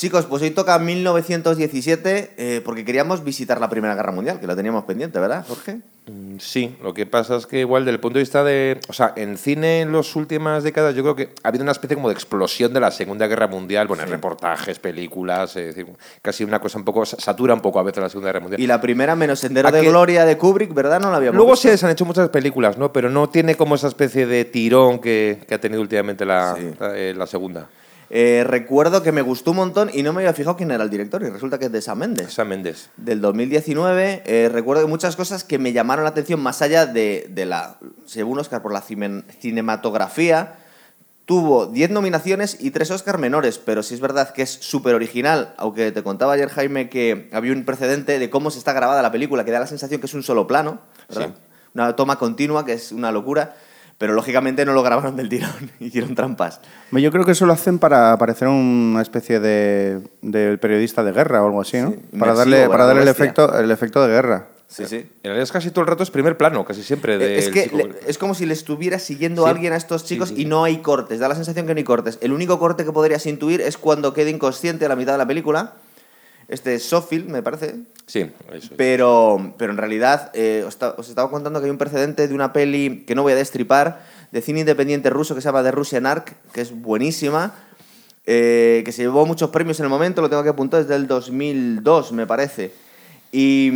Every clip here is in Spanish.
Chicos, pues hoy toca 1917 eh, porque queríamos visitar la Primera Guerra Mundial, que la teníamos pendiente, ¿verdad, Jorge? Mm, Sí, lo que pasa es que igual desde el punto de vista de... O sea, en cine en las últimas décadas yo creo que ha habido una especie como de explosión de la Segunda Guerra Mundial, bueno, reportajes, películas, es decir, casi una cosa un poco... satura un poco a veces la Segunda Guerra Mundial. Y la primera, menos Sendero ¿A de? Gloria de Kubrick, ¿verdad? No la habíamos Luego visto. sí se han hecho muchas películas, ¿no? Pero no tiene como esa especie de tirón que, que ha tenido últimamente la, Sí. la, eh, la segunda. Eh, recuerdo que me gustó un montón y no me había fijado quién era el director, y resulta que es de Sam Mendes. Sam Mendes. Del 2019, eh, recuerdo muchas cosas que me llamaron la atención más allá de, de la. Se llevó un Oscar por la cine- cinematografía. Tuvo 10 nominaciones y 3 Oscar menores, pero sí es verdad que es súper original, aunque te contaba ayer Jaime que había un precedente de cómo se está grabada la película, que da la sensación que es un solo plano. Sí. Una toma continua, que es una locura, pero lógicamente no lo grabaron del tirón, hicieron trampas. Yo creo que eso lo hacen para parecer una especie de, del periodista de guerra o algo así, ¿no? Sí, para darle, para darle el efecto, el efecto de guerra. Sí, sí. En realidad es casi todo el rato es primer plano, casi siempre. del es que le- es como si le estuviera siguiendo a alguien a estos chicos Sí, sí, y no hay cortes. Da la sensación que no hay cortes. El único corte que podrías intuir es cuando queda inconsciente a la mitad de la película. Este es Sofield, me parece. Sí, eso es. Pero, pero en realidad eh, os, os estaba contando que hay un precedente de una peli que no voy a destripar, de cine independiente ruso que se llama The Russian Ark, que es buenísima, eh, que se llevó muchos premios en el momento, lo tengo que apuntar, es del 2002, me parece. Y,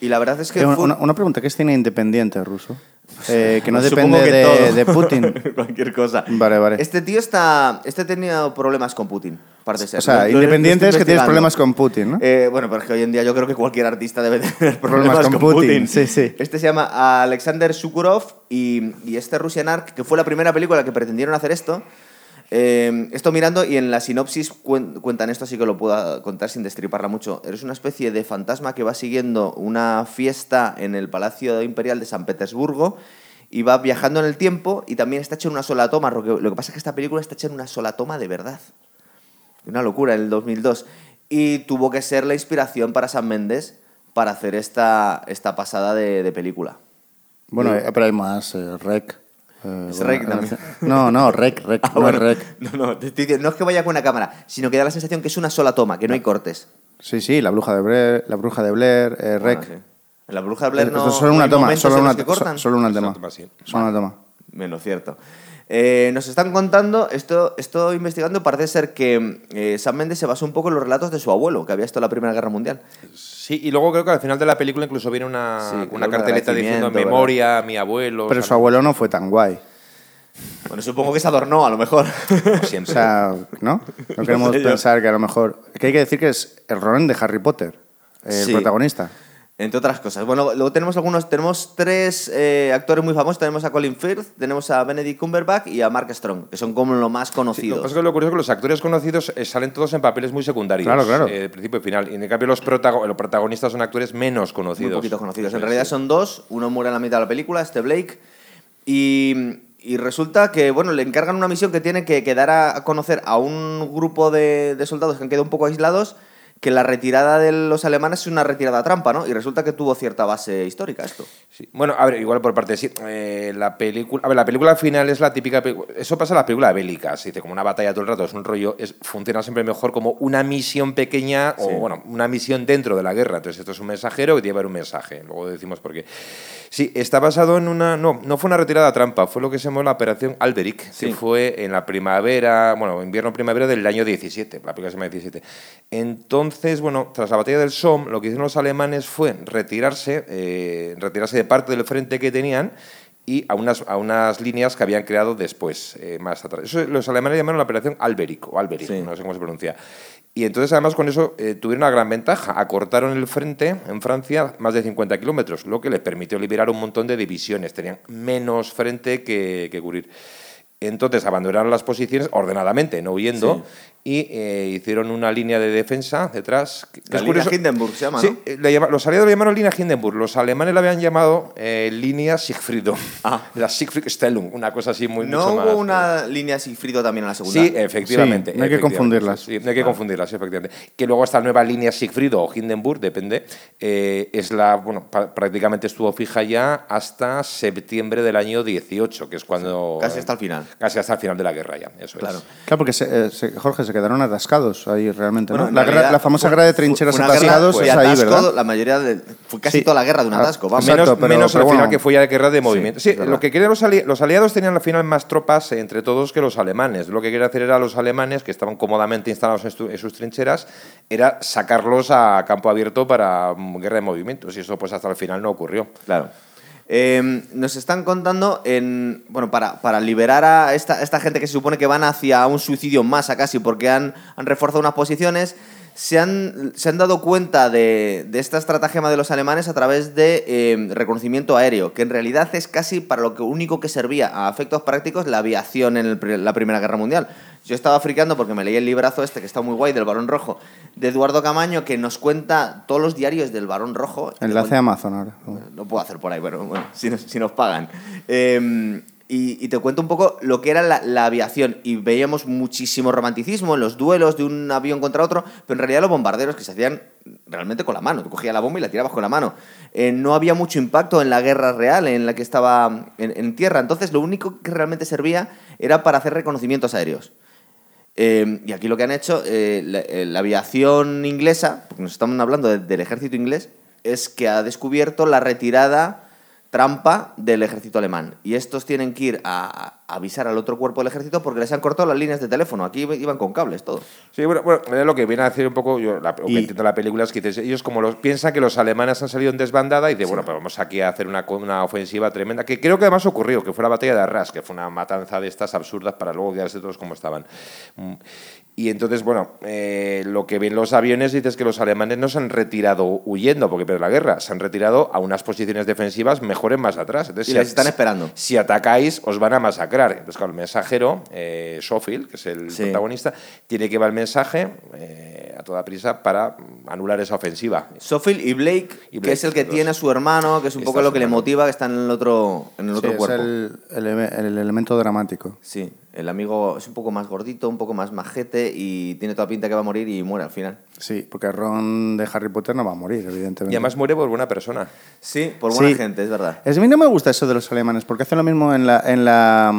y la verdad es que... Eh, fue- una, una pregunta, ¿qué es cine independiente ruso? Eh, que no Supongo depende que de, de Putin. Cualquier cosa. Vale, vale. Este tío está. Este ha tenido problemas con Putin, parece ser. O sea, lo independiente es que tienes problemas con Putin, ¿no? Eh, bueno, pero es que hoy en día yo creo que cualquier artista debe tener problemas, Problemas con con, Putin, Putin. sí, sí. Este se llama Alexander Sukurov y, y este Russian Ark, que fue la primera película que pretendieron hacer esto. Eh, esto mirando y en la sinopsis cuen- cuentan esto, así que lo puedo contar sin destriparla mucho. Eres una especie de fantasma que va siguiendo una fiesta en el Palacio Imperial de San Petersburgo y va viajando en el tiempo y también está hecho en una sola toma. Lo que, pasa es que esta película está hecha en una sola toma de verdad. Una locura, en el 2002. Y tuvo que ser la inspiración para Sam Mendes para hacer esta, esta pasada de, de película. Bueno, eh, pero hay más, eh, Rec. Eh, Es bueno, Rec también. No, no, Rec, Rec, Ah, no bueno, es Rec. no, no, te estoy diciendo, no es que vaya con una cámara, sino que da la sensación que es una sola toma, que no hay cortes. Sí, sí, la bruja de Blair, la bruja de Blair, eh, Rec. Ah, sí. En la bruja de Blair no, Esto es solo no una toma, solo una, solo una toma. Solo una toma. Menos cierto. Eh, nos están contando, esto estoy investigando, parece ser que eh, Sam Mendes se basó un poco en los relatos de su abuelo, que había estado en la Primera Guerra Mundial. Sí, y luego creo que al final de la película incluso viene una, Sí, una un carteleta diciendo memoria a mi abuelo. Pero o sea, su abuelo no fue tan guay. Bueno, supongo que se adornó, a lo mejor. no O siempre. sea, ¿no? No queremos sé pensar que a lo mejor... Que hay que decir que es el Ronan de Harry Potter, el Sí. protagonista. Entre otras cosas. Bueno, luego tenemos algunos, tenemos tres eh, actores muy famosos. Tenemos a Colin Firth, tenemos a Benedict Cumberbatch y a Mark Strong, que son como lo más Sí, lo conocidos. que pasa es que lo curioso es que los actores conocidos eh, salen todos en papeles muy secundarios. Claro, claro. eh, de principio y final. Y en cambio los, protago- los protagonistas son actores menos conocidos. muy poquito conocidos. En es, realidad sí. son dos. Uno muere en la mitad de la película, este Blake. Y, y resulta que, bueno, le encargan una misión que tiene que, que dar a, a conocer a un grupo de, de soldados que han quedado un poco aislados que la retirada de los alemanes es una retirada trampa, ¿no? Y resulta que tuvo cierta base histórica esto. Sí. Bueno, a ver, igual por parte, sí. eh, la película. A ver, la película final es la típica. Eso pasa en las películas bélicas. Dice, como una batalla todo el rato, es un rollo. Es, funciona siempre mejor como una misión pequeña Sí. o, bueno, una misión dentro de la guerra. Entonces, esto es un mensajero que tiene que haber un mensaje. Luego decimos por qué. Sí, está basado en una. No, no fue una retirada trampa, fue lo que se llamó la Operación Alberic, Sí. que fue en la primavera, bueno, invierno-primavera del año 17. La película se llama 17. Entonces, bueno, tras la batalla del Somme, lo que hicieron los alemanes fue retirarse, eh, retirarse de parte del frente que tenían y a unas, a unas líneas que habían creado después, eh, más atrás. Eso los alemanes llamaron la operación Alberic, o Alberic, Sí. no sé cómo se pronuncia. Y entonces, además, con eso eh, tuvieron una gran ventaja. Acortaron el frente en Francia más de 50 kilómetros, lo que les permitió liberar un montón de divisiones. Tenían menos frente que, que cubrir. Entonces abandonaron las posiciones ordenadamente, no huyendo, y eh, hicieron una línea de defensa detrás. La es línea curioso. Hindenburg se llama, Sí, ¿no? eh, le llama- los aliados le llamaron línea Hindenburg, los alemanes la habían llamado eh, línea Siegfriedum, Ah. la Siegfriedstellung, una cosa así muy ¿No mucho hubo más, una línea Sigfrido también en la segunda? Sí, efectivamente. Sí, no hay que confundirlas. Sí, no hay que confundirlas, sí, efectivamente. Que luego esta nueva línea Siegfried o Hindenburg, depende, eh, es la, bueno, prácticamente estuvo fija ya hasta septiembre del año 18, que es cuando... Casi hasta el final. Casi hasta el final de la guerra ya, eso Claro. es. Claro, porque se- eh, se- Jorge, se se quedaron atascados ahí realmente, Bueno, ¿no? en La, realidad la famosa fue- guerra de trincheras fue una guerra- atascados fue es ahí, ¿verdad? La mayoría de, fue casi Sí. toda la guerra de un Ah, atasco. Vamos. Exacto, menos pero- menos pero al final bueno. que fue ya guerra de movimiento. Sí, lo que querían los, ali- los aliados tenían al final más tropas entre todos que los alemanes. Lo que querían hacer era los alemanes, que estaban cómodamente instalados en, en sus trincheras, era sacarlos a campo abierto para mm, guerra de movimientos. Y eso pues hasta el final no ocurrió. Claro. Eh, nos están contando en. Bueno, para, para liberar a esta, gente que se supone que van hacia un suicidio en masa casi, porque han, reforzado unas posiciones. Se han, dado cuenta de, esta estratagema de los alemanes a través de eh, reconocimiento aéreo, que en realidad es casi para lo que único que servía a efectos prácticos la aviación en el la Primera Guerra Mundial. Yo estaba friqueando porque me leí el librazo este, que está muy guay, del Barón Rojo, de Eduardo Camaño, que nos cuenta todos los diarios del Barón Rojo. Enlace a Amazon ahora. Lo puedo hacer por ahí, pero bueno, si nos, si nos pagan. Eh, y, y te cuento un poco lo que era la, la aviación. Y veíamos muchísimo romanticismo en los duelos de un avión contra otro, pero en realidad los bombarderos que se hacían realmente con la mano. Tú cogías la bomba y la tirabas con la mano. Eh, no había mucho impacto en la guerra real en la que estaba en, en tierra. Entonces, lo único que realmente servía era para hacer reconocimientos aéreos. Eh, y aquí lo que han hecho, eh, la, eh, la aviación inglesa, porque nos estamos hablando de- del ejército inglés, es que ha descubierto la retirada trampa del ejército alemán. Y estos tienen que ir a, a avisar al otro cuerpo del ejército porque les han cortado las líneas de teléfono. Aquí iban con cables, todo. Sí, bueno, bueno, lo que viene a decir un poco, yo, la, lo que Y- entiendo la película es que dices, ellos como los, piensan que los alemanes han salido en desbandada y dicen, bueno, pues vamos aquí a hacer una, una ofensiva tremenda, que creo que además ocurrió, que fue la batalla de Arras, que fue una matanza de estas absurdas para luego quedarse todos como estaban. Y entonces, bueno, eh, lo que ven los aviones dices que los alemanes no se han retirado huyendo porque pero la guerra, se han retirado a unas posiciones defensivas mejores más atrás. Entonces, Y si les están esperando. Si atacáis, os van a masacrar. Entonces, claro, el mensajero, eh, Schofield, que es el Sí. protagonista, tiene que llevar el mensaje eh, a toda prisa para anular esa ofensiva. Sophil y Blake, Y que Blake, es el que los tiene a su hermano, que es un poco lo que le motiva, que está en el otro, en el Sí, otro es cuerpo. el, el- el elemento dramático. Sí, el amigo es un poco más gordito, un poco más majete y tiene toda pinta que va a morir y muere al final. Sí, porque Ron de Harry Potter no va a morir, evidentemente. Y además muere por buena persona. Sí, por buena Sí. gente, es verdad. Es, a mí no me gusta eso de los alemanes, porque hacen lo mismo en la... En la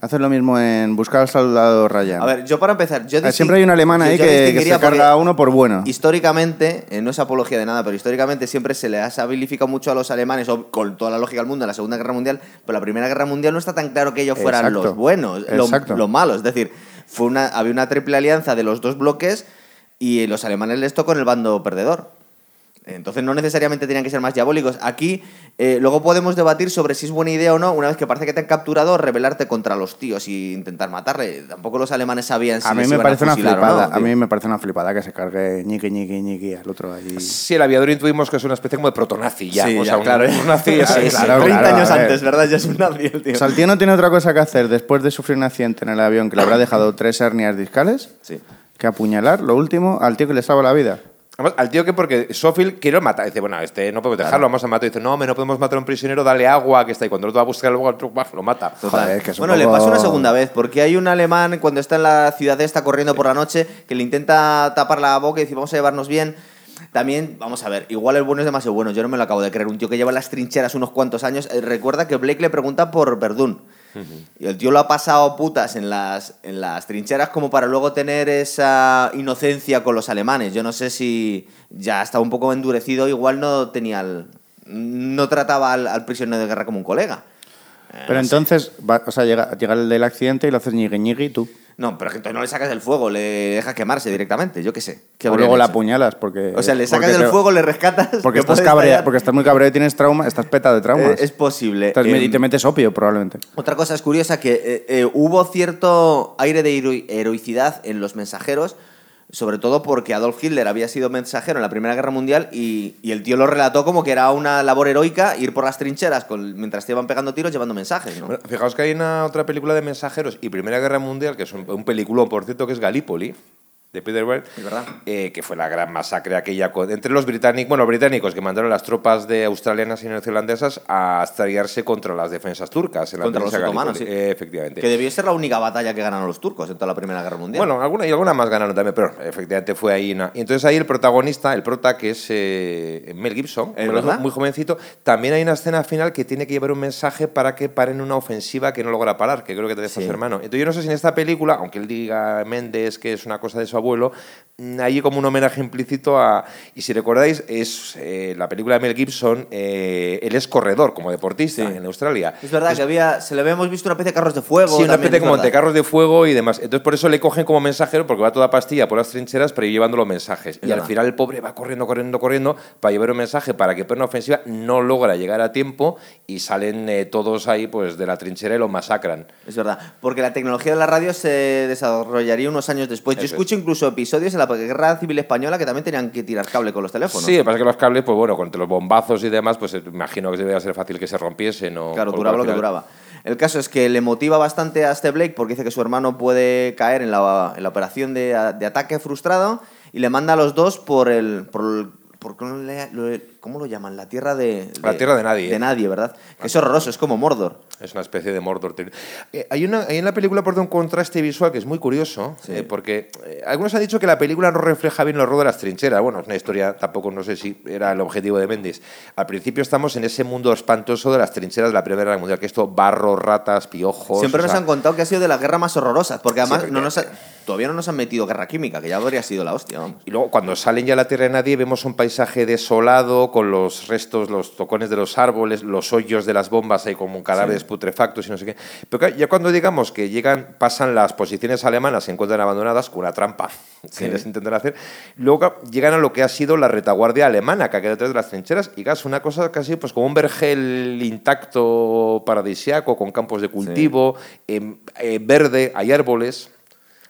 hacen lo mismo en Buscar al soldado Ryan. A ver, yo para empezar, yo Ah, Siempre hay un alemán yo- ahí yo que, que se carga a uno por bueno. Históricamente, eh, no es apología de nada, pero históricamente siempre se les ha habilificado mucho a los alemanes, o con toda la lógica del mundo, en la Segunda Guerra Mundial, pero la Primera Guerra Mundial no está tan claro que ellos fueran Exacto. los buenos, los malos. Es decir, fue una, había una triple alianza de los dos bloques y los alemanes les tocó en el bando perdedor. Entonces no necesariamente tenían que ser más diabólicos. Aquí eh, luego podemos debatir sobre si es buena idea o no, una vez que parece que te han capturado, rebelarte contra los tíos y intentar matarle. Tampoco los alemanes sabían si a mí les me iban parece una fusilar o flipada. no, a tío. mí me parece una flipada que se cargue ñiqui, ñiqui, ñiqui al otro ahí. Si el aviador intuimos que es una especie como de protonazi ya. Sí, o ya, sea, un, claro. un nazi Sí, es- sí, claro, 30 claro, años antes, ¿verdad? Ya es un nazi el tío. O sea, el tío no tiene otra cosa que hacer después de sufrir un accidente en el avión que le habrá dejado tres hernias discales Sí. que apuñalar, lo último, al tío que le salva la vida. Además, al tío que porque Sofield quiere matar, dice, bueno, este no podemos dejarlo, vamos a matar. Dice, no, hombre, no podemos matar a un prisionero, dale agua, que está ahí. Cuando otro va a buscar luego al truco, lo mata. Total. Joder, que es un bueno, le pasó una segunda vez, porque hay un alemán cuando está en la ciudad esta corriendo por la noche que le intenta tapar la boca y dice, vamos a llevarnos bien. También, vamos a ver, igual el bueno es demasiado bueno, yo no me lo acabo de creer. Un tío que lleva las trincheras unos cuantos años, eh, recuerda que Blake le pregunta por Verdún. Y el tío lo ha pasado putas en las, en las trincheras como para luego tener esa inocencia con los alemanes. Yo no sé si ya estaba un poco endurecido, igual no tenía el- no trataba al, al prisionero de guerra como un colega. Eh, Pero entonces, va- o sea, llega, llega el del accidente y lo haces ñigui, ñigui tú. No, pero que entonces no le sacas del fuego, le dejas quemarse directamente, yo qué sé. ¿Qué O luego la apuñalas porque... O sea, le sacas del te- fuego, le rescatas. Porque que estás, cabrea, porque estás muy cabreado y tienes trauma, estás peta de traumas. Eh, es posible. Estás- y Em, te metes opio, probablemente. Otra cosa es curiosa que eh, eh, hubo cierto aire de hero- heroicidad en los mensajeros, sobre todo porque Adolf Hitler había sido mensajero en la Primera Guerra Mundial y, el tío lo relató como que era una labor heroica ir por las trincheras con- mientras te iban pegando tiros llevando mensajes. ¿no? Fijaos que hay una otra película de mensajeros y Primera Guerra Mundial, que es un, un peliculón, por cierto, que es Galípoli. De Peter Weir, Es verdad. eh, que fue la gran masacre aquella entre los británicos, bueno, británicos que mandaron las tropas de australianas y neozelandesas a estrellarse contra las defensas turcas en la Contra los otomanos, sí. Eh, efectivamente. Que debió ser la única batalla que ganaron los turcos en toda la Primera Guerra Mundial. Bueno, alguna y alguna más ganaron también, pero efectivamente fue ahí. una- Y entonces ahí el protagonista, el prota, que es eh, Mel Gibson, muy jovencito, también hay una escena final que tiene que llevar un mensaje para que paren una ofensiva que no logra parar, que creo que te deja Sí. su hermano. Entonces yo no sé si en esta película, aunque él diga Méndez que es una cosa de su abuelo, mm, hay como un homenaje implícito a... Y si recordáis, es eh, la película de Mel Gibson, eh, él es corredor como deportista Sí. en Australia. es verdad que había, se le habíamos visto una especie de carros de fuego. Sí, una especie es como de carros de fuego y demás. Entonces, por eso le cogen como mensajero, porque va toda pastilla por las trincheras, pero llevando los mensajes. y verdad. al final el pobre va corriendo, corriendo, corriendo para llevar un mensaje para que para una ofensiva no logra llegar a tiempo y salen eh, todos ahí pues de la trinchera y los masacran. Es verdad, porque la tecnología de la radio se desarrollaría unos años después. Yo Eso es. Incluso episodios en la Guerra Civil Española que también tenían que tirar cable con los teléfonos. Sí, pasa que los cables, pues bueno, con los bombazos y demás, pues eh, imagino que debía ser fácil que se rompiesen. O, Claro, duraba lo que duraba. El caso es que le motiva bastante a este Blake porque dice que su hermano puede caer en la, en la operación de, de ataque frustrado y le manda a los dos por el. Por el por- ¿cómo, lo, llaman? La tierra de, La tierra de nadie. De nadie, ¿verdad? Que es horroroso, es como Mordor. Es una especie de Mordor. Eh, hay, una, hay en la película por un contraste visual que es muy curioso, Sí. eh, porque eh, algunos han dicho que la película no refleja bien el horror de las trincheras. Bueno, es una historia, tampoco no sé si era el objetivo de Méndez. Al principio estamos en ese mundo espantoso de las trincheras de la Primera Guerra Mundial, que esto, barro, ratas, piojos... Siempre nos sea, han contado que ha sido de las guerras más horrorosas, porque además porque- no nos ha- todavía no nos han metido guerra química, que ya habría sido la hostia, vamos. Y luego cuando salen ya a la Tierra de Nadie vemos un paisaje desolado con los restos, los tocones de los árboles, los hoyos de las bombas ahí como cadáveres putrefactos y no sé qué. Pero ya cuando digamos que llegan, pasan las posiciones alemanas, se encuentran abandonadas con una trampa que les intentan hacer, luego llegan a lo que ha sido la retaguardia alemana que ha quedado detrás de las trincheras y es una cosa casi pues como un vergel intacto paradisiaco con campos de cultivo, em, eh, verde, hay árboles.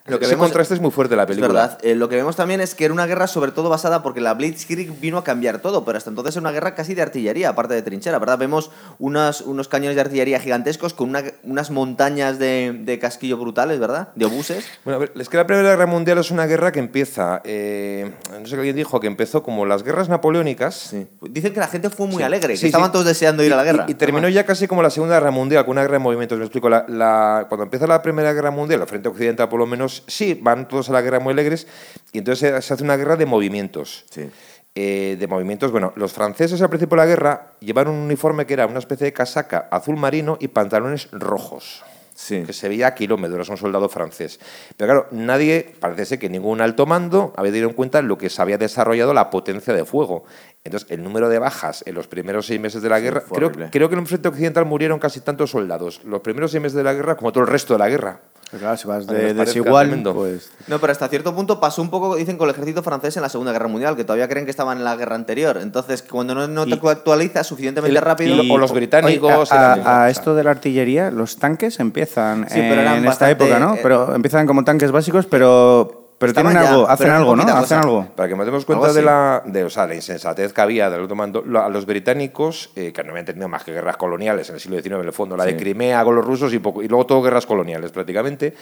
Lo que Ese vemos- contraste es muy fuerte la película. Es verdad. Eh, lo que vemos también es que era una guerra sobre todo basada porque la Blitzkrieg vino a cambiar todo, pero hasta entonces era una guerra casi de artillería, aparte de trinchera, ¿verdad? Vemos unas, unos cañones de artillería gigantescos con una- unas montañas de, de casquillo brutales, ¿verdad? De obuses. Bueno, a ver, es que la Primera Guerra Mundial es una guerra que empieza, eh, no sé qué alguien dijo, que empezó como las guerras napoleónicas. Dicen que la gente fue muy Sí. alegre, que Sí, estaban sí. todos deseando ir Y- a la guerra. Y, y terminó ya casi como la Segunda Guerra Mundial, con una guerra de movimientos. Me explico, la, la- cuando empieza la Primera Guerra Mundial, la Frente Occidental por lo menos, sí, van todos a la guerra muy alegres, y entonces se, hace una guerra de movimientos. Sí. Eh, de movimientos, bueno, los franceses al principio de la guerra llevaron un uniforme que era una especie de casaca azul marino y pantalones rojos Sí. que se veía a kilómetros, un soldado francés. Pero claro, nadie, parece ser que ningún alto mando había tenido en cuenta lo que se había desarrollado la potencia de fuego. Entonces, el número de bajas en los primeros seis meses de la guerra, creo que en el frente occidental murieron casi tantos soldados, los primeros seis meses de la guerra como todo el resto de la guerra. Claro, si vas de desigual, pues... No, pero hasta cierto punto pasó un poco, dicen, con el ejército francés en la Segunda Guerra Mundial, que todavía creen que estaban en la guerra anterior. Entonces, cuando no, no te Y- actualizas suficientemente y- rápido... y- o los británicos Oye, a, eran- a- a esto de la artillería, los tanques empiezan Sí, pero eran en esta época, ¿no? eh, Pero empiezan como tanques básicos, pero, pero Estaban tienen ya, algo, hacen algo, ¿no? Hacen algo. Para que nos demos cuenta de la, de, o sea, la insensatez que había del alto mando, lo- a los británicos, eh, que no habían tenido más que guerras coloniales en el siglo XIX en el fondo, la de. Crimea con los rusos y, poco, y luego todo guerras coloniales prácticamente,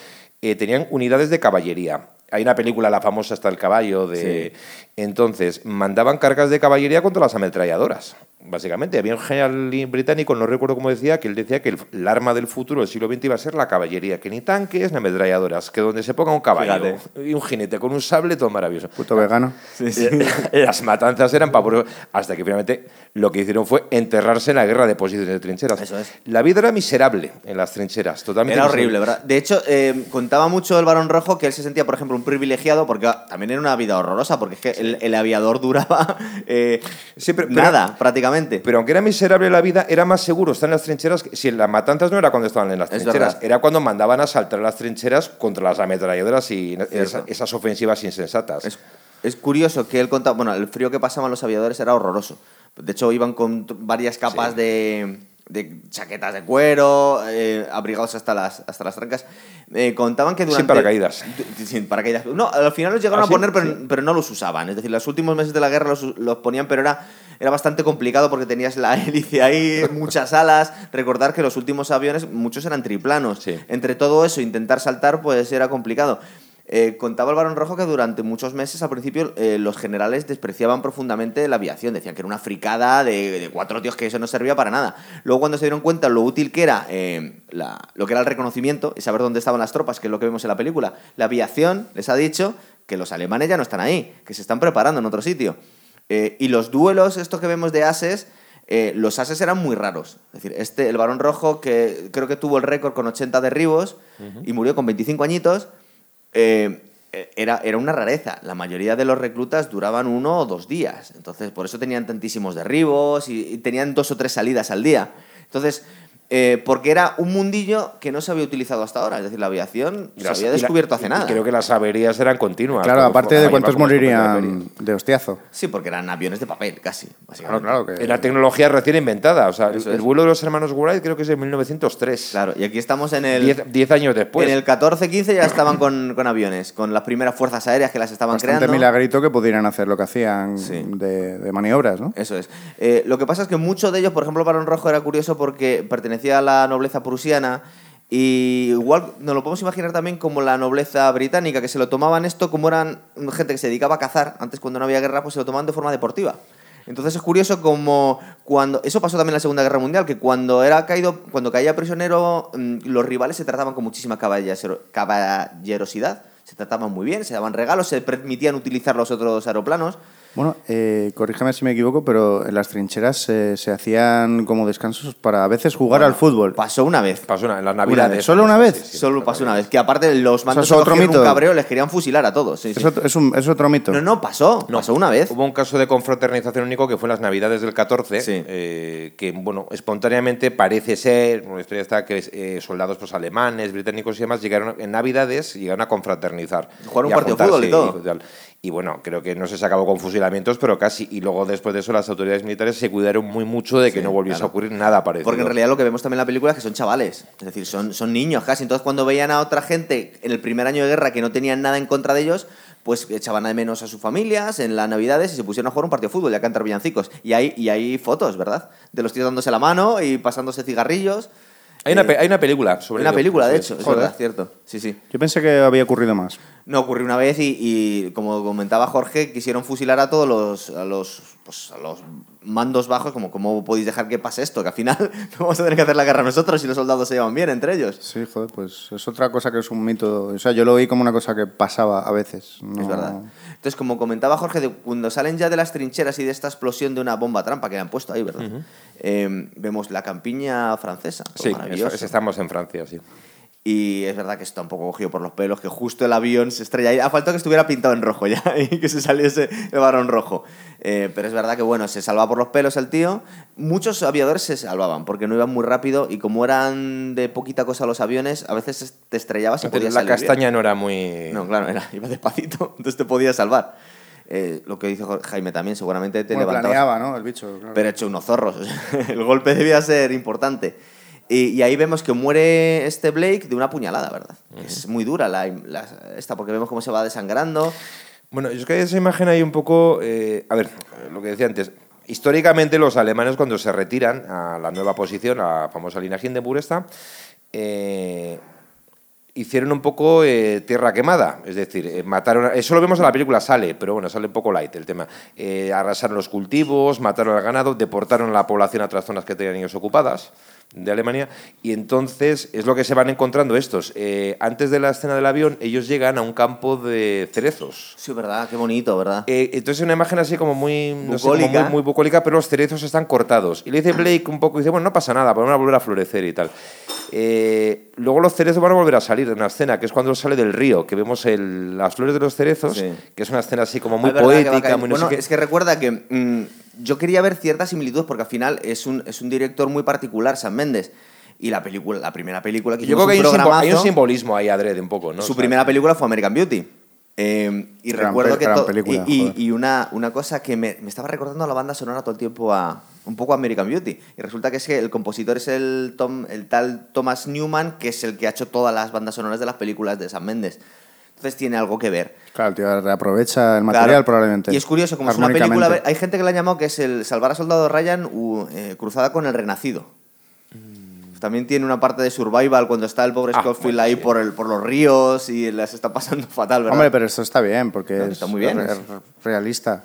eh, tenían unidades de caballería. Hay una película, la famosa hasta el caballo, de... Entonces, mandaban cargas de caballería contra las ametralladoras, básicamente. Había un general británico, no recuerdo cómo decía, que él decía que el, el arma del futuro del siglo XX iba a ser la caballería, que ni tanques ni ametralladoras, que donde se ponga un caballo y un jinete con un sable, todo maravilloso. Puto vegano. Las matanzas eran pavorosas, hasta que finalmente lo que hicieron fue enterrarse en la guerra de posiciones de trincheras. Eso es. La vida era miserable en las trincheras, totalmente. Era miserable. horrible, ¿verdad? De hecho, eh, contaba mucho el varón rojo que él se sentía, por ejemplo, un privilegiado porque también era una vida horrorosa, porque es que el, el aviador duraba eh, Sí, pero- pero- nada, prácticamente. Pero aunque era miserable la vida, era más seguro estar en las trincheras. que- Si las matanzas no era cuando estaban en las Es trincheras, verdad. era cuando mandaban a saltar las trincheras contra las ametralladoras y esas ofensivas insensatas. Es, es curioso que él contaba, bueno, el frío que pasaban los aviadores era horroroso. De hecho, iban con varias capas Sí. de, de chaquetas de cuero, eh, abrigados hasta las, hasta las trancas. Eh, contaban que durante... paracaídas. Du- Sin paracaídas. No, al final los llegaron ¿Ah, a sí? poner, pero, pero no los usaban. Es decir, los últimos meses de la guerra los, los ponían, pero era, era bastante complicado porque tenías la hélice ahí, muchas alas. Recordar que los últimos aviones, muchos eran triplanos. Sí. Entre todo eso, intentar saltar, pues era complicado. Eh, contaba el Barón Rojo que durante muchos meses, al principio, eh, los generales despreciaban profundamente la aviación. Decían que era una fricada de, de cuatro tíos que eso no servía para nada. Luego, cuando se dieron cuenta lo útil que era eh, la- lo que era el reconocimiento y saber dónde estaban las tropas, que es lo que vemos en la película, la aviación les ha dicho que los alemanes ya no están ahí, que se están preparando en otro sitio. Eh, y los duelos, estos que vemos de ases, eh, los ases eran muy raros. Es decir, este, el Barón Rojo, que creo que tuvo el récord con 80 derribos y murió con 25 añitos, eh, era, era una rareza. La mayoría de los reclutas duraban uno o dos días. Entonces, por eso tenían tantísimos derribos y, y tenían dos o tres salidas al día. Entonces, eh, porque era un mundillo que no se había utilizado hasta ahora. Es decir, la aviación se había la- descubierto hace nada. Creo que las averías eran continuas. Claro, aparte de cuántos morirían de hostiazo. Sí, porque eran aviones de papel, casi. Claro, Básicamente. claro. Que... Era tecnología recién inventada. O sea, el, vuelo de los hermanos Wright creo que es de 1903. Claro, y aquí estamos en el. Diez, diez años después. En el 14-15 ya estaban con, con aviones, con las primeras fuerzas aéreas que las estaban Bastante creando. milagrito que pudieran hacer lo que hacían Sí. de, de maniobras, ¿no? Eso es. Eh, lo que pasa es que muchos de ellos, por ejemplo, el Barón Rojo era curioso porque pertenecía a la nobleza prusiana y igual nos lo podemos imaginar también como la nobleza británica, que se lo tomaban esto como eran gente que se dedicaba a cazar, antes cuando no había guerra, pues se lo tomaban de forma deportiva. Entonces es curioso como cuando eso pasó también en la Segunda Guerra Mundial, que cuando era caído, cuando caía prisionero, mm, los rivales se trataban con muchísima caballero- caballerosidad, se trataban muy bien, se daban regalos, se permitían utilizar los otros aeroplanos. Bueno, eh, corrígeme si me equivoco, pero en las trincheras eh, se hacían como descansos para a veces jugar al fútbol. Pasó una vez. Pasó una- en las navidades. ¿Solo una vez? Sí, sí, Solo pasó una vez. Que aparte los mandos es otro cogieron mito. un cabreo, les querían fusilar a todos. sí, sí. Es, otro, es un- es otro mito. No, no, pasó. No, pasó una vez. Hubo un caso de confraternización único que fue en las Navidades del 14, Sí. eh, que, bueno, espontáneamente parece ser, una historia está que eh, soldados pues, alemanes, británicos y demás llegaron en Navidades llegaron a confraternizar. Jugaron un partido de fútbol y todo. Y bueno, creo que no se acabó con fusilamientos, pero casi. Y luego después de eso las autoridades militares se cuidaron muy mucho de que Sí, no volviese claro. a ocurrir nada parecido. Porque en realidad lo que vemos también en la película es que son chavales. Es decir, son, son niños casi. Entonces cuando veían a otra gente en el primer año de guerra que no tenían nada en contra de ellos, pues echaban de menos a sus familias en las navidades y se pusieron a jugar un partido de fútbol y a cantar villancicos. Y hay, y hay fotos, ¿verdad? De los tíos dándose la mano y pasándose cigarrillos. Hay una, Eh, pe- hay una película sobre una ello. película, de hecho, es Joder. verdad, cierto. Sí, sí. Yo pensé que había ocurrido más. No, ocurrió una vez y, y, como comentaba Jorge, quisieron fusilar a todos los, a los, pues, a los mandos bajos, como cómo podéis dejar que pase esto, que al final vamos a tener que hacer la guerra nosotros y los soldados se llevan bien entre ellos. Sí, joder, pues es otra cosa que es un mito. O sea, yo lo vi como una cosa que pasaba a veces. no- Es verdad. Entonces, como comentaba Jorge, de cuando salen ya de las trincheras y de esta explosión de una bomba trampa que le han puesto ahí, ¿verdad? Eh, vemos la campiña francesa. Sí, maravilloso. eso- estamos en Francia, sí. Y es verdad que está un poco cogido por los pelos, que justo el avión se estrella ahí. Ha faltado que estuviera pintado en rojo ya y que se saliese el varón rojo. Eh, pero es verdad que, bueno, se salva por los pelos el tío. Muchos aviadores se salvaban porque no iban muy rápido y como eran de poquita cosa los aviones, a veces te estrellabas y podías la salir bien. castaña no era muy... No, claro, era, iba despacito, entonces te podías salvar. Eh, lo que dice Jaime también, seguramente te Bueno, levantabas planeaba, ¿no? El bicho. claro. pero hecho unos zorros. el golpe debía ser importante. Y, y ahí vemos que muere este Blake de una puñalada, ¿verdad? Que Es muy dura la, la- esta, porque vemos cómo se va desangrando. Bueno, es que esa imagen hay un poco... eh, a ver, lo que decía antes. Históricamente los alemanes cuando se retiran a la nueva posición, a la famosa línea Hindenburg esta, eh, hicieron un poco eh, tierra quemada. Es decir, eh, mataron... Eso lo vemos en la película, sale, pero bueno, sale un poco light el tema. Eh, arrasaron los cultivos, mataron al ganado, deportaron a la población a otras zonas que tenían ellos ocupadas de Alemania y entonces es lo que se van encontrando estos. Eh, antes de la escena del avión, ellos llegan a un campo de cerezos. Sí, ¿verdad? Qué bonito, ¿verdad? Eh, entonces una imagen así como muy, no sé, como Bucólica. muy, muy bucólica, pero los cerezos están cortados. Y le dice Blake un poco, dice, bueno, no pasa nada, van a volver a florecer y tal. Eh, luego los cerezos van a volver a salir en una escena, que es cuando sale del río, que vemos el- las flores de los cerezos, Sí. que es una escena así como muy Es que va poética, muy no sé Bueno, es que recuerda que mm, yo quería ver ciertas similitudes porque al final es un, es un director muy particular, San Méndez. Y la película, la primera película que Yo creo que un, hay un simbolismo ahí adrede un poco, ¿no? Su O sea, primera película fue American Beauty. Eh, y Gran recuerdo pe- que película, y, y- y una, una cosa que me, me estaba recordando a la banda sonora todo el tiempo a un poco a American Beauty y resulta que es que el compositor es el Tom, el tal Thomas Newman que es el que ha hecho todas las bandas sonoras de las películas de San Méndez entonces tiene algo que ver Claro, el tío reaprovecha el material Claro. probablemente. y es curioso como es una película hay gente que la ha llamado que es el Salvar a Soldado Ryan u- eh, cruzada con el Renacido Mm. También tiene una parte de survival cuando está el pobre Ah, bueno, ahí sí. por, el, por los ríos y les está pasando fatal, ¿verdad? Hombre, pero esto está bien, porque No, es está muy bien. re- realista.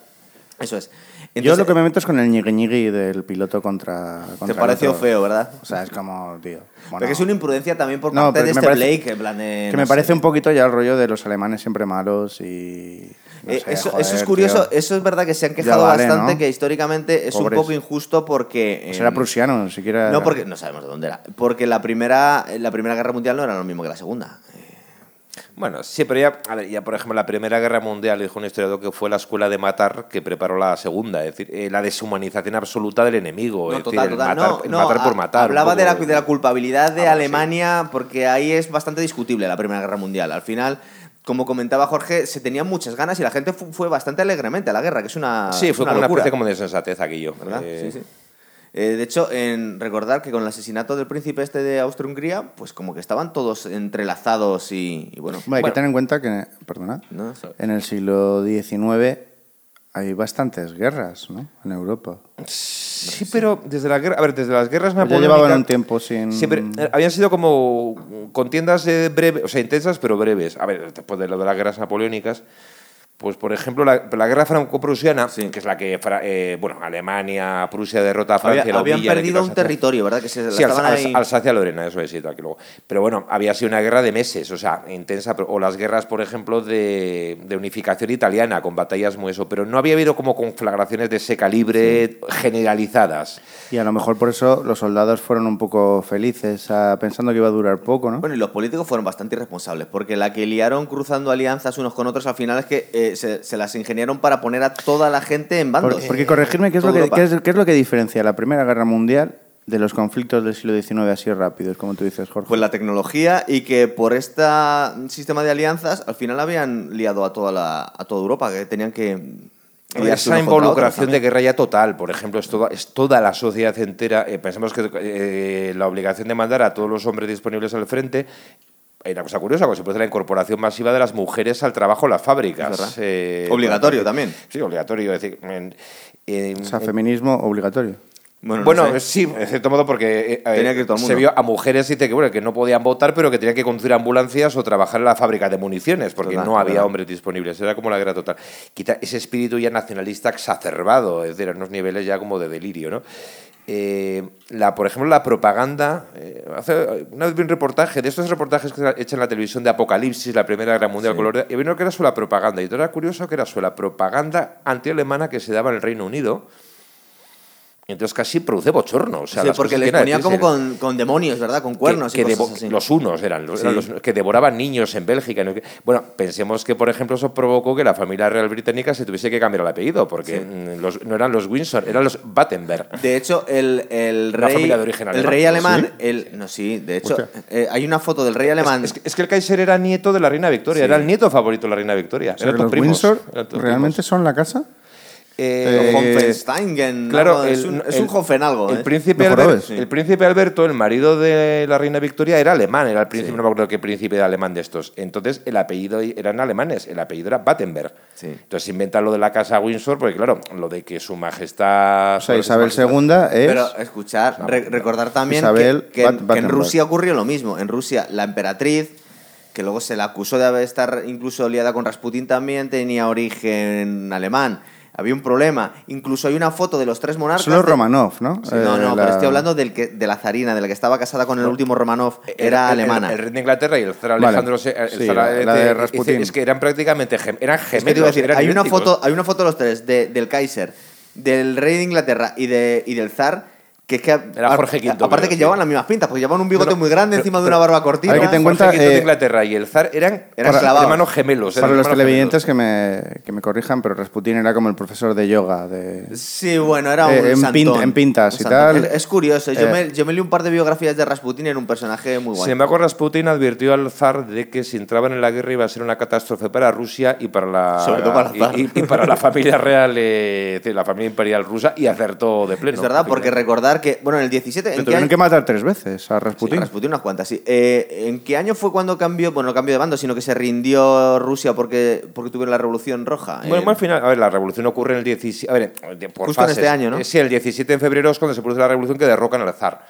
Eso es. Yo lo que me meto es con el ñigui ñigui del piloto contra, contra Te pareció feo, ¿verdad? O sea, es como, tío. bueno. Porque es una imprudencia también por No, parte de que este parece- Blake, en plan de, que no me sé. parece un poquito ya el rollo de los alemanes siempre malos y... no Eh, sé, eso, joder, eso es curioso, tío. eso es verdad que se han quejado vale, bastante, ¿no? que históricamente es Pobres. un poco injusto porque... Pues era en- prusiano, ni siquiera... No, porque no sabemos de dónde era. Porque la primera, la primera guerra mundial no era lo mismo que la segunda. Bueno, sí, pero ya, a ver, ya por ejemplo, la Primera Guerra Mundial, dijo un historiador que fue la escuela de matar que preparó la Segunda, es decir, eh, la deshumanización absoluta del enemigo, No, es total, decir, el total. matar, no, no, por matar. Hablaba de la, de la culpabilidad de Ah, Alemania, porque ahí es bastante discutible la Primera Guerra Mundial. Al final, como comentaba Jorge, se tenían muchas ganas y la gente fu- fue bastante alegremente a la guerra, que es una. Sí, fue una como una especie como de sensatez aquello. ¿verdad? Eh, Sí, sí. Eh, de hecho, en recordar que con el asesinato del príncipe este de Austria-Hungría, pues como que estaban todos entrelazados y, y bueno. Hombre, hay Bueno. que tener en cuenta que, perdona, ¿no? en el siglo XIX hay bastantes guerras, ¿no? En Europa. Sí, pero desde la guerra, a ver, desde las guerras Ya napoleónicas llevaban un tiempo sin... Sí, pero, eh, habían sido como contiendas eh, breves, o sea, intensas pero breves. A ver, después de lo de las guerras napoleónicas, pues por ejemplo, la, la guerra franco-prusiana, Sí. que es la que, eh, bueno, Alemania, Prusia derrota a Había- Francia, la habían perdido un territorio, ¿verdad? Que se Sí, estaban Alsa- ahí- Alsacia-Lorena, eso es, que luego. Pero bueno, había sido una guerra de meses, o sea, intensa, o las guerras, por ejemplo, de, de unificación italiana, con batallas muy eso, pero no había habido como conflagraciones de ese calibre generalizadas. Y a lo mejor por eso los soldados fueron un poco felices, ah, pensando que iba a durar poco, ¿no? Bueno, y los políticos fueron bastante irresponsables, porque la que liaron cruzando alianzas unos con otros al final es que eh, se, se las ingeniaron para poner a toda la gente en bandos. Por- porque corregirme, ¿qué es, lo que, Europa. qué, es, qué es lo que diferencia la Primera Guerra Mundial de los conflictos del siglo XIX así rápidos, como tú dices, Jorge? Pues la tecnología y que por este sistema de alianzas al final habían liado a toda, la, a toda Europa, que tenían que... liarse Esa involucración de guerra ya total, por ejemplo, es toda, es toda la sociedad entera. Eh, pensemos que eh, la obligación de mandar a todos los hombres disponibles al frente. Hay una cosa curiosa, cuando se produce la incorporación masiva de las mujeres al trabajo en las fábricas. Eh, Obligatorio porque- también. Sí, obligatorio. Es decir, en- en- O sea, feminismo obligatorio. Bueno, no bueno, sé. sí, en cierto modo, porque eh, Tenía que ir todo el se vio a mujeres dice, que, bueno, que no podían votar, pero que tenían que conducir ambulancias o trabajar en la fábrica de municiones, porque no había hombres disponibles. Era como la guerra total. Quita ese espíritu ya nacionalista exacerbado, es decir, a unos niveles ya como de delirio, ¿no? Eh, la, por ejemplo, la propaganda. eh, hace, una vez vi un reportaje de estos reportajes que se echan en la televisión de Apocalipsis, la Primera Guerra Mundial, color, y vino que era sobre la propaganda. Y todo era curioso que era sobre la propaganda antialemana que se daba en el Reino Unido. Entonces casi produce bochorno. O sea, Sí, las porque les ponía como con, con demonios, ¿verdad? Con cuernos que, y que cosas devo- así. los unos eran, los, eran Sí. los que devoraban niños en Bélgica. ¿no? Bueno, pensemos que, por ejemplo, eso provocó que la familia real británica se tuviese que cambiar el apellido, porque mm, los- no eran los Windsor, eran los Battenberg. De hecho, el, el rey, familia de origen el alemán. rey alemán, ¿Sí? el, no, sí, de hecho, eh, hay una foto del rey alemán. Es, que- es que el Kaiser era nieto de la reina Victoria, Sí. era el nieto favorito de la reina Victoria. O sea, eran que todos los primos, Windsor eran realmente primos. son la casa. Eh, Claro, es, el- un, es el- un Hofen algo. El ¿eh? príncipe, Los Albert- jorobes. Sí. el príncipe Alberto, el marido de la reina Victoria, era alemán, era el príncipe, no me acuerdo qué príncipe era alemán de estos. Entonces, el apellido eran alemanes, el apellido era Battenberg. Sí. Entonces, se inventa lo de la casa Windsor, porque claro, lo de que su majestad. O sea, su Isabel II es... Pero escuchar, re- recordar también Isabel que, que en- que. Rusia ocurrió lo mismo. En Rusia, la emperatriz, que luego se la acusó de haber estar incluso liada con Rasputín, también tenía origen alemán. Había un problema. Incluso hay una foto de los tres monarcas. Son los de- Romanov, ¿no? Sí, no, Eh, no, la- pero estoy hablando del que, de la zarina, de la que estaba casada con el último Romanov, era El- el- alemana. El, rey de Inglaterra y el zar. Alejandro se- el Sí, zar- la- eh, la de Rasputín. Es que eran prácticamente gem- eran Es que te gemelos. decir, eran hay una, foto, hay una foto de los tres, de- del Kaiser, del rey de Inglaterra y, de, y del zar, que es que... Era Jorge V, Aparte creo, que sí. llevaban las mismas pintas, porque llevaban un bigote muy grande pero- encima de una barba cortita. Hay que tener en cuenta, Jorge V de eh, Inglaterra y el zar eran, Eran para- hermanos gemelos. eran Para los televidentes gemelos. que me, que me corrijan, pero Rasputín era como el profesor de yoga. De... Sí, bueno, era un Eh, en pintas un y tal. Es, es curioso, yo, Eh. me, yo me leí un par de biografías de Rasputin en un personaje muy guay. Sin embargo, Rasputin advirtió al zar de que si entraban en la guerra iba a ser una catástrofe para Rusia y para la, Sobre todo para el zar. y, y- y para la familia real, eh, la familia imperial rusa, y acertó de pleno. es verdad, porque recordar que, bueno, en el 17... Le ¿en tuvieron año- que matar tres veces a Sí, Rasputín. Rasputin unas cuantas, sí. Eh, ¿En qué año fue cuando cambió, bueno, no cambió de bando, sino que se rindió Rusia porque, porque tuvieron la Revolución Roja? Bueno, Eh, al final, a ver, la revolución ocurre en el 17. A ver, por Justo en este año, ¿no? Eh, Sí, el 17 de febrero es cuando se produce la revolución que derrocan al zar.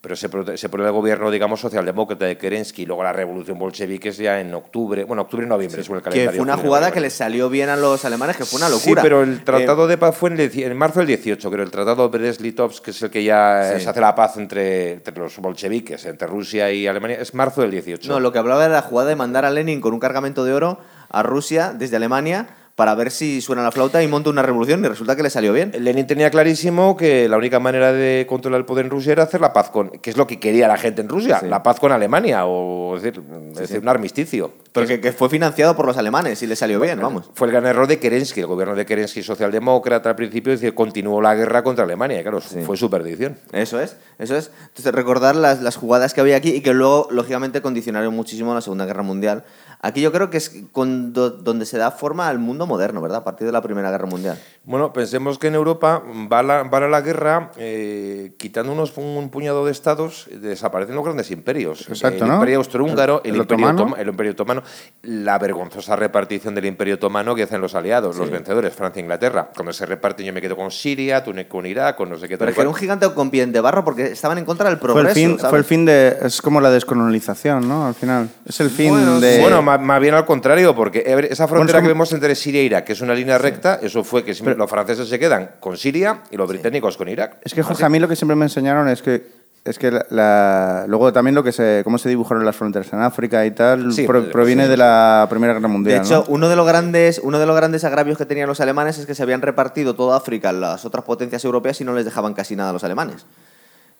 Pero se, se pone el gobierno, digamos, socialdemócrata de Kerensky, y luego la revolución bolchevique es ya en octubre, bueno, octubre y noviembre, según el Que calendario. fue una jugada que les salió bien a los alemanes, que fue una Sí, locura. pero el Eh, tratado de paz fue en, el, en marzo del 18, creo. El tratado de Brest-Litovsk, que es el que ya Sí. se hace la paz entre, entre los bolcheviques, entre Rusia y Alemania, es marzo del 18. No, lo que hablaba era la jugada de mandar a Lenin con un cargamento de oro a Rusia desde Alemania para ver si suena la flauta y monta una revolución y resulta que le salió bien. Lenin tenía clarísimo que la única manera de controlar el poder en Rusia era hacer la paz con, que es lo que quería la gente en Rusia, Sí. la paz con Alemania, o es decir, es decir, un armisticio. Pero que, que fue financiado por los alemanes y le salió bien, vamos. Fue el gran error de Kerensky, el gobierno de Kerensky socialdemócrata al principio, es decir, continuó la guerra contra Alemania, y claro, fue su perdición. Eso es, eso es. Entonces, recordar las, las jugadas que había aquí y que luego, lógicamente, condicionaron muchísimo la Segunda Guerra Mundial. Aquí yo creo que es cuando, donde se da forma al mundo moderno, ¿verdad? A partir de la Primera Guerra Mundial. Bueno, pensemos que en Europa va la, va la guerra eh, quitando unos, un puñado de estados, desaparecen los grandes imperios. Exacto, el ¿no? Imperio Austrohúngaro, El- el, el imperio otomano. Otoma- el Imperio Otomano, la vergonzosa repartición del Imperio Otomano que hacen los aliados, los vencedores, Francia e Inglaterra. Cuando se reparten, yo me quedo con Siria, tú con Irak, con no sé qué tal Pero que era un gigante con pie de barro porque estaban en contra del Fue progreso. el, fin, ¿sabes? fue el fin de. Es como la descolonización, ¿no? Al final. Es el fin Bueno, de. Bueno, más, más bien al contrario, porque esa frontera que vemos entre Siria e Irak, que es una línea recta, eso fue que siempre los franceses se quedan con Siria y los británicos con Irak. Es que, Jorge, a mí lo que siempre me enseñaron es que. Es que la, la- luego también lo que se, cómo se dibujaron las fronteras en África y tal Sí, pro- proviene sí. de la Primera Guerra Mundial. De hecho, ¿no? uno de los grandes, uno de los grandes agravios que tenían los alemanes es que se habían repartido toda África en las otras potencias europeas y no les dejaban casi nada a los alemanes.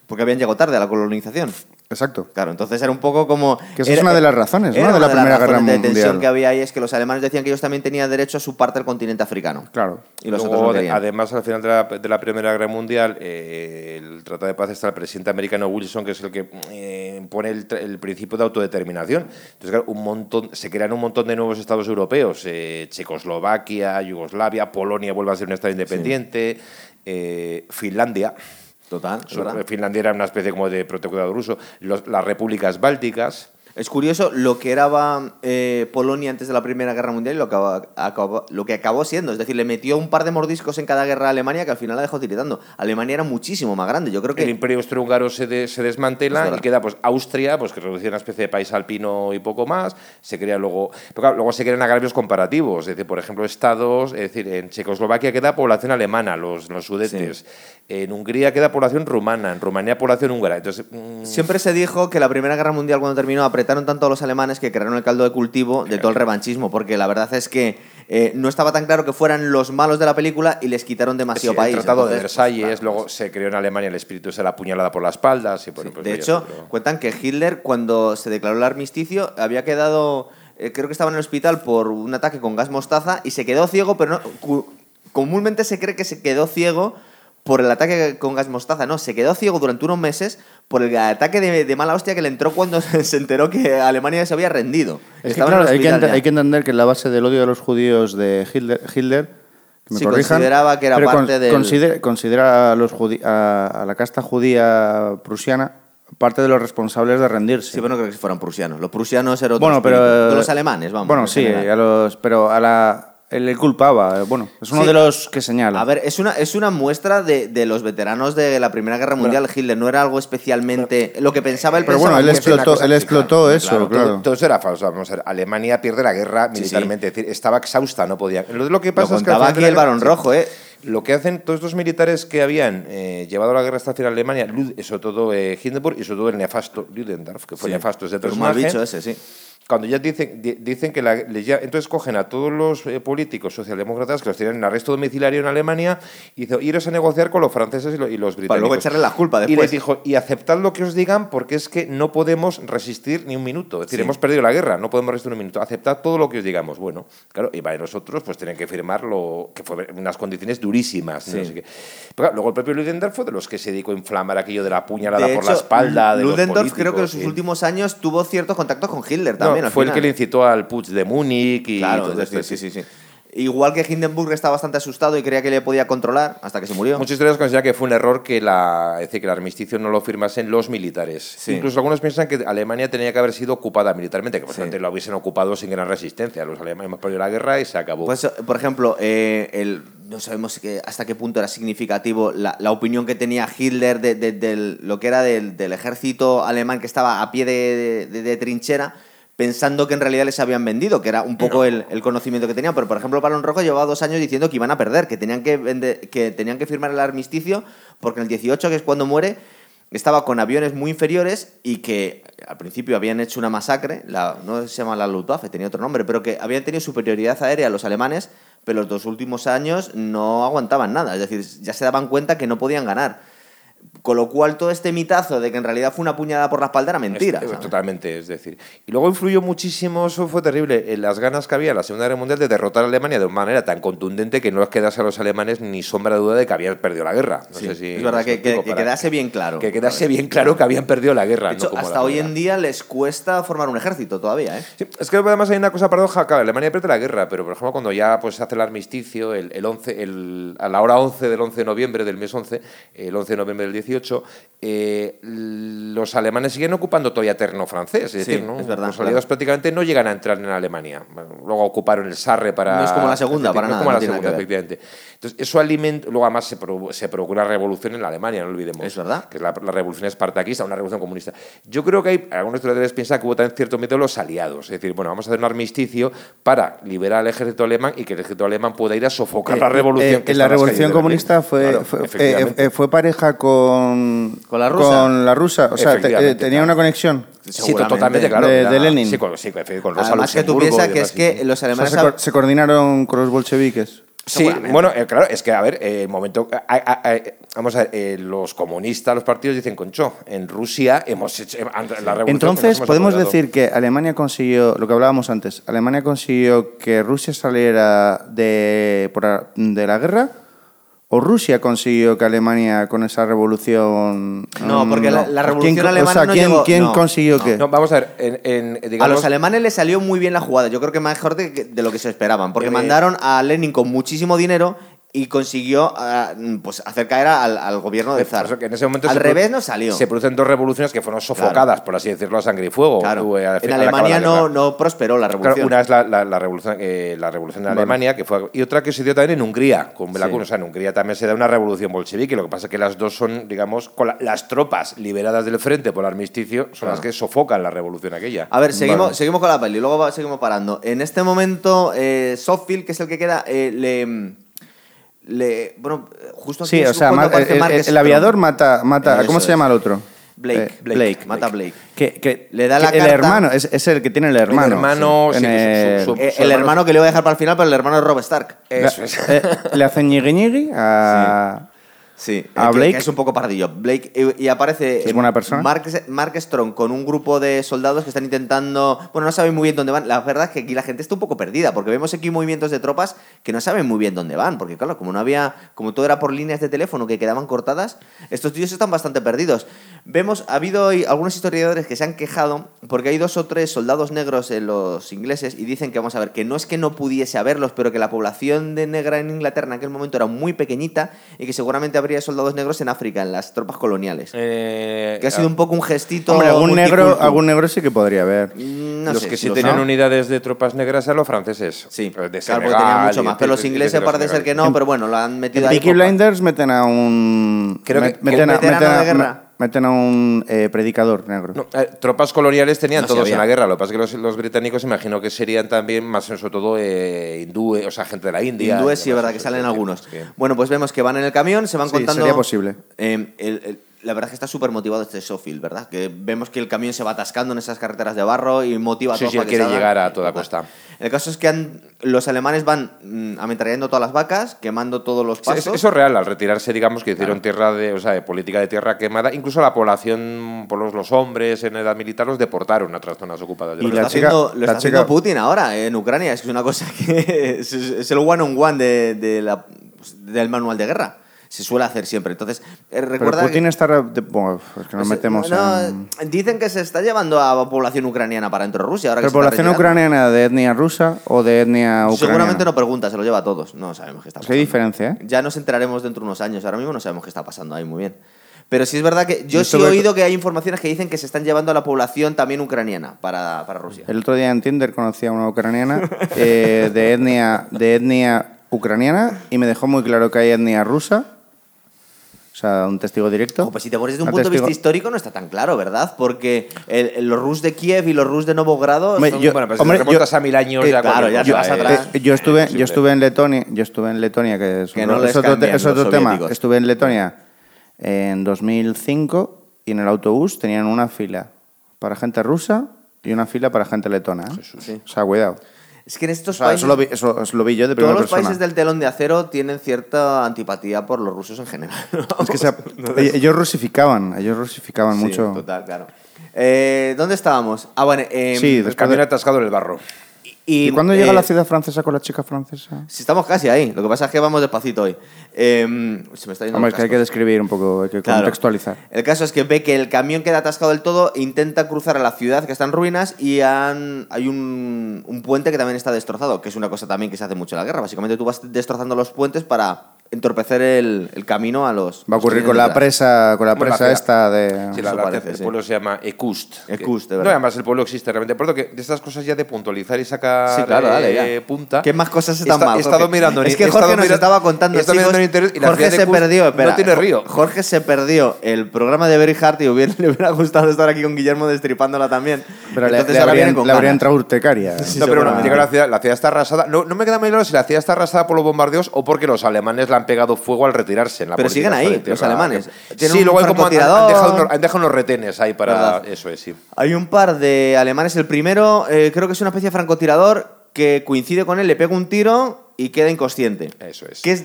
Porque habían llegado tarde a la colonización. Exacto. Claro, entonces era un poco como... Que esa es era- una de las razones, ¿no? era de una la Primera las Guerra razones de tensión Mundial. que había ahí es que los alemanes decían que ellos también tenían derecho a su parte del continente africano. Claro. Y los Luego, otros no de- además, al final de la, de la Primera Guerra Mundial, eh, el Tratado de Paz está el presidente americano Wilson, que es el que eh, pone el, tra- el principio de autodeterminación. Entonces, claro, un montón, se crean un montón de nuevos estados europeos, eh, Checoslovaquia, Yugoslavia, Polonia vuelve a ser un estado independiente, eh, Finlandia. Total, verdad. Finlandia era una especie como de protectorado ruso. Los- las repúblicas bálticas. Es curioso lo que era eh, Polonia antes de la Primera Guerra Mundial y lo que, acaba- acabó- lo que acabó siendo. Es decir, le metió un par de mordiscos en cada guerra a Alemania que al final la dejó tiritando. Alemania era muchísimo más grande. Yo creo que... El imperio austrohúngaro se, de- se Es desmantela y queda pues Austria, pues que reducía una especie de país alpino y poco más. Se crea luego, pero claro, luego se crean agravios comparativos, es decir, por ejemplo, estados, es decir, en Checoslovaquia queda población alemana, los, los sudetes. En Hungría queda población rumana, en Rumanía población húngara. Entonces, mm, Siempre se dijo que la Primera Guerra Mundial cuando terminó apretaron tanto a los alemanes que crearon el caldo de cultivo de todo el revanchismo, porque la verdad es que eh, no estaba tan claro que fueran los malos de la película y les quitaron demasiado sí, país. el Tratado de Entonces, Versalles, pues, claro, luego se creó en Alemania el espíritu de la puñalada por la espalda. y bueno, pues de hecho, pero- cuentan que Hitler, cuando se declaró el armisticio, había quedado, eh, creo que estaba en el hospital por un ataque con gas mostaza y se quedó ciego, pero no, comúnmente se cree que se quedó ciego por el ataque con gas mostaza. No, se quedó ciego durante unos meses por el ataque de, de mala hostia que le entró cuando se enteró que Alemania se había rendido. Es que, claro, hay que, hay que entender que la base del odio de los judíos de Hitler, Hitler que me Sí, corrijan, consideraba que era parte del- considera, considera a, los a, a la casta judía prusiana parte de los responsables de rendirse. Sí, pero no creo que fueran prusianos. Los prusianos eran otro bueno, pero los alemanes, vamos. Bueno, en sí, a los, pero a la él le culpaba. Bueno, es uno Sí. de los que señala. A ver, es una, es una muestra de, de los veteranos de la Primera Guerra Mundial. Hitler no era algo especialmente. lo que pensaba él Pero pensaba bueno, él explotó, él explotó claro. eso, Claro, claro. Todo, todo eso era falso. Vamos a ver, Alemania pierde la guerra Sí, militarmente, es decir, estaba exhausta, no podía. Lo, lo que Lo pasa es que aquí el Barón. Rojo, ¿eh? Lo que hacen todos estos militares que habían eh, llevado la guerra hasta final a Alemania, sobre todo eh, Hindenburg y sobre todo el nefasto Ludendorff, que fue Sí. nefasto ese Pero mal personaje, bicho ese, sí. Cuando ya dicen, di- dicen que la, ya- entonces cogen a todos los eh, políticos socialdemócratas que los tienen en arresto domiciliario en Alemania y dicen, iros a negociar con los franceses y, lo- y los británicos. Para luego echarle la culpa Y después. les dijo, y aceptad lo que os digan porque es que no podemos resistir ni un minuto. Es decir, Sí. hemos perdido la guerra, no podemos resistir un minuto. Aceptad todo lo que os digamos. Bueno, claro, y para nosotros pues tienen que firmar lo que fue unas condiciones durísimas. no Sí. sé qué. Pero claro, luego el propio Ludendorff fue de los que se dedicó a inflamar aquello de la puñalada De por la espalda de Ludendorff creo que en sus últimos años tuvo ciertos contactos con Hitler No, también. Al fue el final. que le incitó al putsch de Múnich y Claro, todo es esto, sí, sí, sí. Igual que Hindenburg está bastante asustado y creía que le podía controlar hasta que se murió. Muchos historiadores consideran que fue un error que, la, es decir, que el armisticio no lo firmasen los militares. Sí. Incluso algunos piensan que Alemania tenía que haber sido ocupada militarmente, que por Sí. lo hubiesen ocupado sin gran resistencia. Los alemanes perdido la guerra y se acabó. Pues, por ejemplo, eh, el, no sabemos que- hasta qué punto era significativo la, la opinión que tenía Hitler de, de- del- lo que era del, del ejército alemán que estaba a pie de, de- de trinchera, pensando que en realidad les habían vendido, que era un poco el, el conocimiento que tenían. Pero, por ejemplo, Balón Rojo llevaba dos años diciendo que iban a perder, que tenían que, que tenían que firmar el armisticio, porque en el 18, que es cuando muere, estaba con aviones muy inferiores y que al principio habían hecho una masacre, la, no se llama la Luftwaffe, tenía otro nombre, pero que habían tenido superioridad aérea los alemanes, pero los dos últimos años no aguantaban nada, es decir, ya se daban cuenta que no podían ganar. Con lo cual todo este mitazo de que en realidad fue una puñada por la espalda era mentira. Totalmente, es decir. Y luego influyó muchísimo, eso fue terrible, en las ganas que había en la Segunda Guerra Mundial de derrotar a Alemania de una manera tan contundente que no les quedase a los alemanes ni sombra de duda de que habían perdido la guerra. No Sí, sé si es verdad que, que- que quedase bien claro. Que quedase bien claro que habían perdido la guerra. De hecho, no como hasta hoy en día les cuesta formar un ejército todavía, ¿eh? Sí, es que además hay una cosa paradoja, claro, Alemania pierde la guerra, pero por ejemplo cuando ya pues, se hace el armisticio, el, el 11, el- a la hora 11 del 11 de noviembre del mes 11, el 11 de noviembre del 18, eh, los alemanes siguen ocupando todavía terreno francés, es Sí, decir, ¿no? es verdad, los aliados claro. prácticamente no llegan a entrar en Alemania. Bueno, luego ocuparon el Sarre para... No es como la segunda, para no es nada, como no la tiene segunda, efectivamente. Entonces, eso alimenta, luego además se, provo- se provocó una revolución en la Alemania, no olvidemos. Es verdad. Que es la, la revolución espartaquista, una revolución comunista. Yo creo que hay, algunos historiadores piensan que hubo también cierto miedo a los aliados. Es decir, bueno, vamos a hacer un armisticio para liberar al ejército alemán y que el ejército alemán pueda ir a sofocar la Eh, revolución. eh, que la revolución comunista fue, Claro, fue, eh, eh, fue pareja con, ¿Con la rusa? con la rusa. O sea, te- eh, tenía claro. una conexión. Sí, totalmente, claro. De- de Lenin. Sí, con, sí, con- con Rosa Además que tú piensas que es que los O sea, alemanes... se, co- se coordinaron con los bolcheviques. Sí, bueno, eh, claro, es que, a ver, eh, el momento. a- a- a- vamos a ver, eh, los comunistas, los partidos dicen, concho, en Rusia hemos hecho. eh, la revolución Entonces, hemos podemos apoderado". decir que Alemania consiguió, lo que hablábamos antes, Alemania consiguió que Rusia saliera de, por de la guerra, o Rusia consiguió que Alemania con esa revolución... No, mm, porque la- la ¿Quién revolución o alemana sea, no ¿quién, llegó- quién no, consiguió no. qué? No, vamos a ver, en, en, A digamos, los alemanes les salió muy bien la jugada, yo creo que mejor de, de lo que se esperaban, porque Eh, mandaron a Lenin con muchísimo dinero y consiguió ah, pues, hacer caer al, al gobierno del Por zar. que en ese momento Al revés no salió. Se producen dos revoluciones que fueron sofocadas, por así decirlo, a sangre y fuego. Claro. eh, En Alemania no, no prosperó la Claro, revolución. una es la, la- la revolución, eh, la revolución de Alemania, que fue, y otra que se dio también en Hungría, con Bela Sí. O sea, en Hungría también se da una revolución bolchevique. Lo que pasa es que las dos son, digamos, con la- las tropas liberadas del frente por el armisticio, son las que sofocan la revolución aquella. A ver, seguimos, seguimos con la peli, luego seguimos parando. En este momento, eh, Softfield, que es el que queda, eh, le, le. Bueno, justo aquí Sí, es o sea, ma- el, el- el aviador mata... mata Eso ¿Cómo se es. llama el otro? Blake, Eh, Blake, mata a Blake. Que, que- Le da la que El carta- hermano, es, es el que tiene el hermano. hermano, En sí, el- su- su- su el hermano- hermano que le voy a dejar para el final, pero el hermano de Rob Stark. Eso es. Eh, le hacen ñigui ñigui a... Sí, ¿A Blake? es un poco pardillo. Blake y, y aparece ¿Es buena persona? Mark, Mark Strong con un grupo de soldados que están intentando. Bueno, no saben muy bien dónde van. La verdad es que aquí la gente está un poco perdida porque vemos aquí movimientos de tropas que no saben muy bien dónde van. Porque, claro, como no había. Como todo era por líneas de teléfono que quedaban cortadas, estos tíos están bastante perdidos. Vemos, ha habido hoy algunos historiadores que se han quejado porque hay dos o tres soldados negros en los ingleses y dicen que, vamos a ver, que no es que no pudiese haberlos, pero que la población de negra en Inglaterra en aquel momento era muy pequeñita y que seguramente habría soldados negros en África, en las tropas coloniales. Eh, que ha sido un poco un gestito. Hombre, algún negro, algún negro sí que podría haber. Mm, no los sé, que sí los- tenían ¿no? unidades de tropas negras eran los franceses. Sí, Eh, de claro, porque Senegal tenían mucho más. Pero los ingleses los parece ser que no, pero bueno, lo han metido En ahí. Peaky. Blinders meten a un... Creo que- met- que meten, a, meten a- de guerra. Meten a un eh, predicador negro. No, eh, tropas coloniales tenían No, todos en la guerra. Lo que pasa es que los, los británicos imagino que serían también más sobre todo eh, hindúes, o sea, gente de la India. Hindúes, sí, verdad que salen algunos. Bueno, pues vemos que van en el camión, se van Sí, contando. sería posible. Eh, el- el- la verdad es que está súper motivado este Sofield, ¿verdad? Que vemos que el camión se va atascando en esas carreteras de barro y motiva a Sí, todos sí, que quiere llegar a toda costa. El caso es que han- los alemanes van mm, ametrallando todas las vacas, quemando todos los Sí, pasos. es- eso es real, al retirarse, digamos, que hicieron tierra de, o sea, de política de tierra quemada, incluso la población, por los, los hombres en edad militar, los deportaron a otras zonas ocupadas. de Y lo la está, chica- haciendo, lo la está haciendo chica- Putin ahora en Ucrania. Es que es una cosa que es, es el one on one de, de la- del manual de guerra. Se suele hacer siempre. Entonces, eh, Pero recuerda Putin que- está... bueno, es que nos pues, metemos no, en... Dicen que se está llevando a población ucraniana para dentro de Rusia. Ahora ¿Pero población ucraniana de etnia rusa o de etnia ucraniana? Seguramente no pregunta, se lo lleva a todos. No sabemos qué está pasando. diferencia, ¿eh? Ya nos enteraremos dentro de unos años. Ahora mismo no sabemos qué está pasando ahí muy bien. Pero sí es verdad que yo sí he oído que hay informaciones que dicen que se están llevando a la población también ucraniana para, para Rusia. El otro día en Tinder conocí a una ucraniana eh, de, etnia, de etnia ucraniana y me dejó muy claro que hay etnia rusa. O sea, un testigo directo. Ojo, pues si te pones desde un Un punto de testigo- vista histórico no está tan claro, ¿verdad? Porque el- el- los Rus de Kiev y los Rus de Novogrado Hombre, son- yo- bueno, pues hombre, si te remontas yo- a mil años eh, ya claro, ya te cosa, vas eh, atrás. Eh, yo estuve, yo estuve en Letonia, yo estuve en Letonia, que es, Que un- no les es otro, es otro tema. Estuve en Letonia en 2005 y en el autobús tenían una fila para gente rusa y una fila para gente letona. ¿eh? Sí. O sea, cuidado. Es que en O estos sea, países... eso, lo vi, eso- eso lo vi yo de Todos primera los persona. países del telón de acero tienen cierta antipatía por los rusos en general. Es que se- ellos- ellos rusificaban, ellos rusificaban Sí, mucho. Total, claro. Eh, ¿Dónde estábamos? Ah, bueno. eh, Sí, El camión de- atascado en el barro. Y, ¿Y cuándo llega eh, a la ciudad francesa con la chica francesa? Si estamos casi ahí. Lo que pasa es que vamos despacito hoy. Eh, se me está yendo Hombre, es que hay que describir un poco, hay que Claro. contextualizar. El caso es que ve que el camión queda atascado del todo, intenta cruzar a la ciudad que está en ruinas y han- hay un, un puente que también está destrozado, que es una cosa también que se hace mucho en la guerra. Básicamente tú vas destrozando los puentes para entorpecer el, el camino a los... Va a ocurrir que con la presa, con la Bueno, la presa ciudad- esta de... Sí, la- la- parece, el sí. pueblo se llama Ekust. que- Ekust, de No, verdad. además el pueblo existe realmente. Por lo que de estas cosas ya de puntualizar y sacar Sí, claro, dale, eh, punta. ¿Qué más cosas están Está- mal? He estado Jorge? mirando. Es que Jorge nos mirando- estaba contando, he estado chicos, mirando en internet y la Jorge de se perdió, espera, No tiene río. Jorge se perdió el programa de Very Hard y hubiera, le hubiera gustado estar aquí con Guillermo destripándola también. Pero le, Entonces le ahora habría, vienen con le habría entrado urtecaria. Sí, no, pero bueno, la ciudad, la ciudad está arrasada. No, no me queda muy claro si la ciudad está arrasada por los bombardeos o porque los alemanes le han pegado fuego al retirarse. En la Pero siguen ahí, los alemanes. Sí, luego hay como han, dejado, unos- han dejado unos retenes ahí para. ¿Verdad? Eso es, sí. Hay un par de alemanes. El primero, eh, creo que es una especie de francotirador que coincide con él, le pega un tiro y queda inconsciente. Eso es. Que es,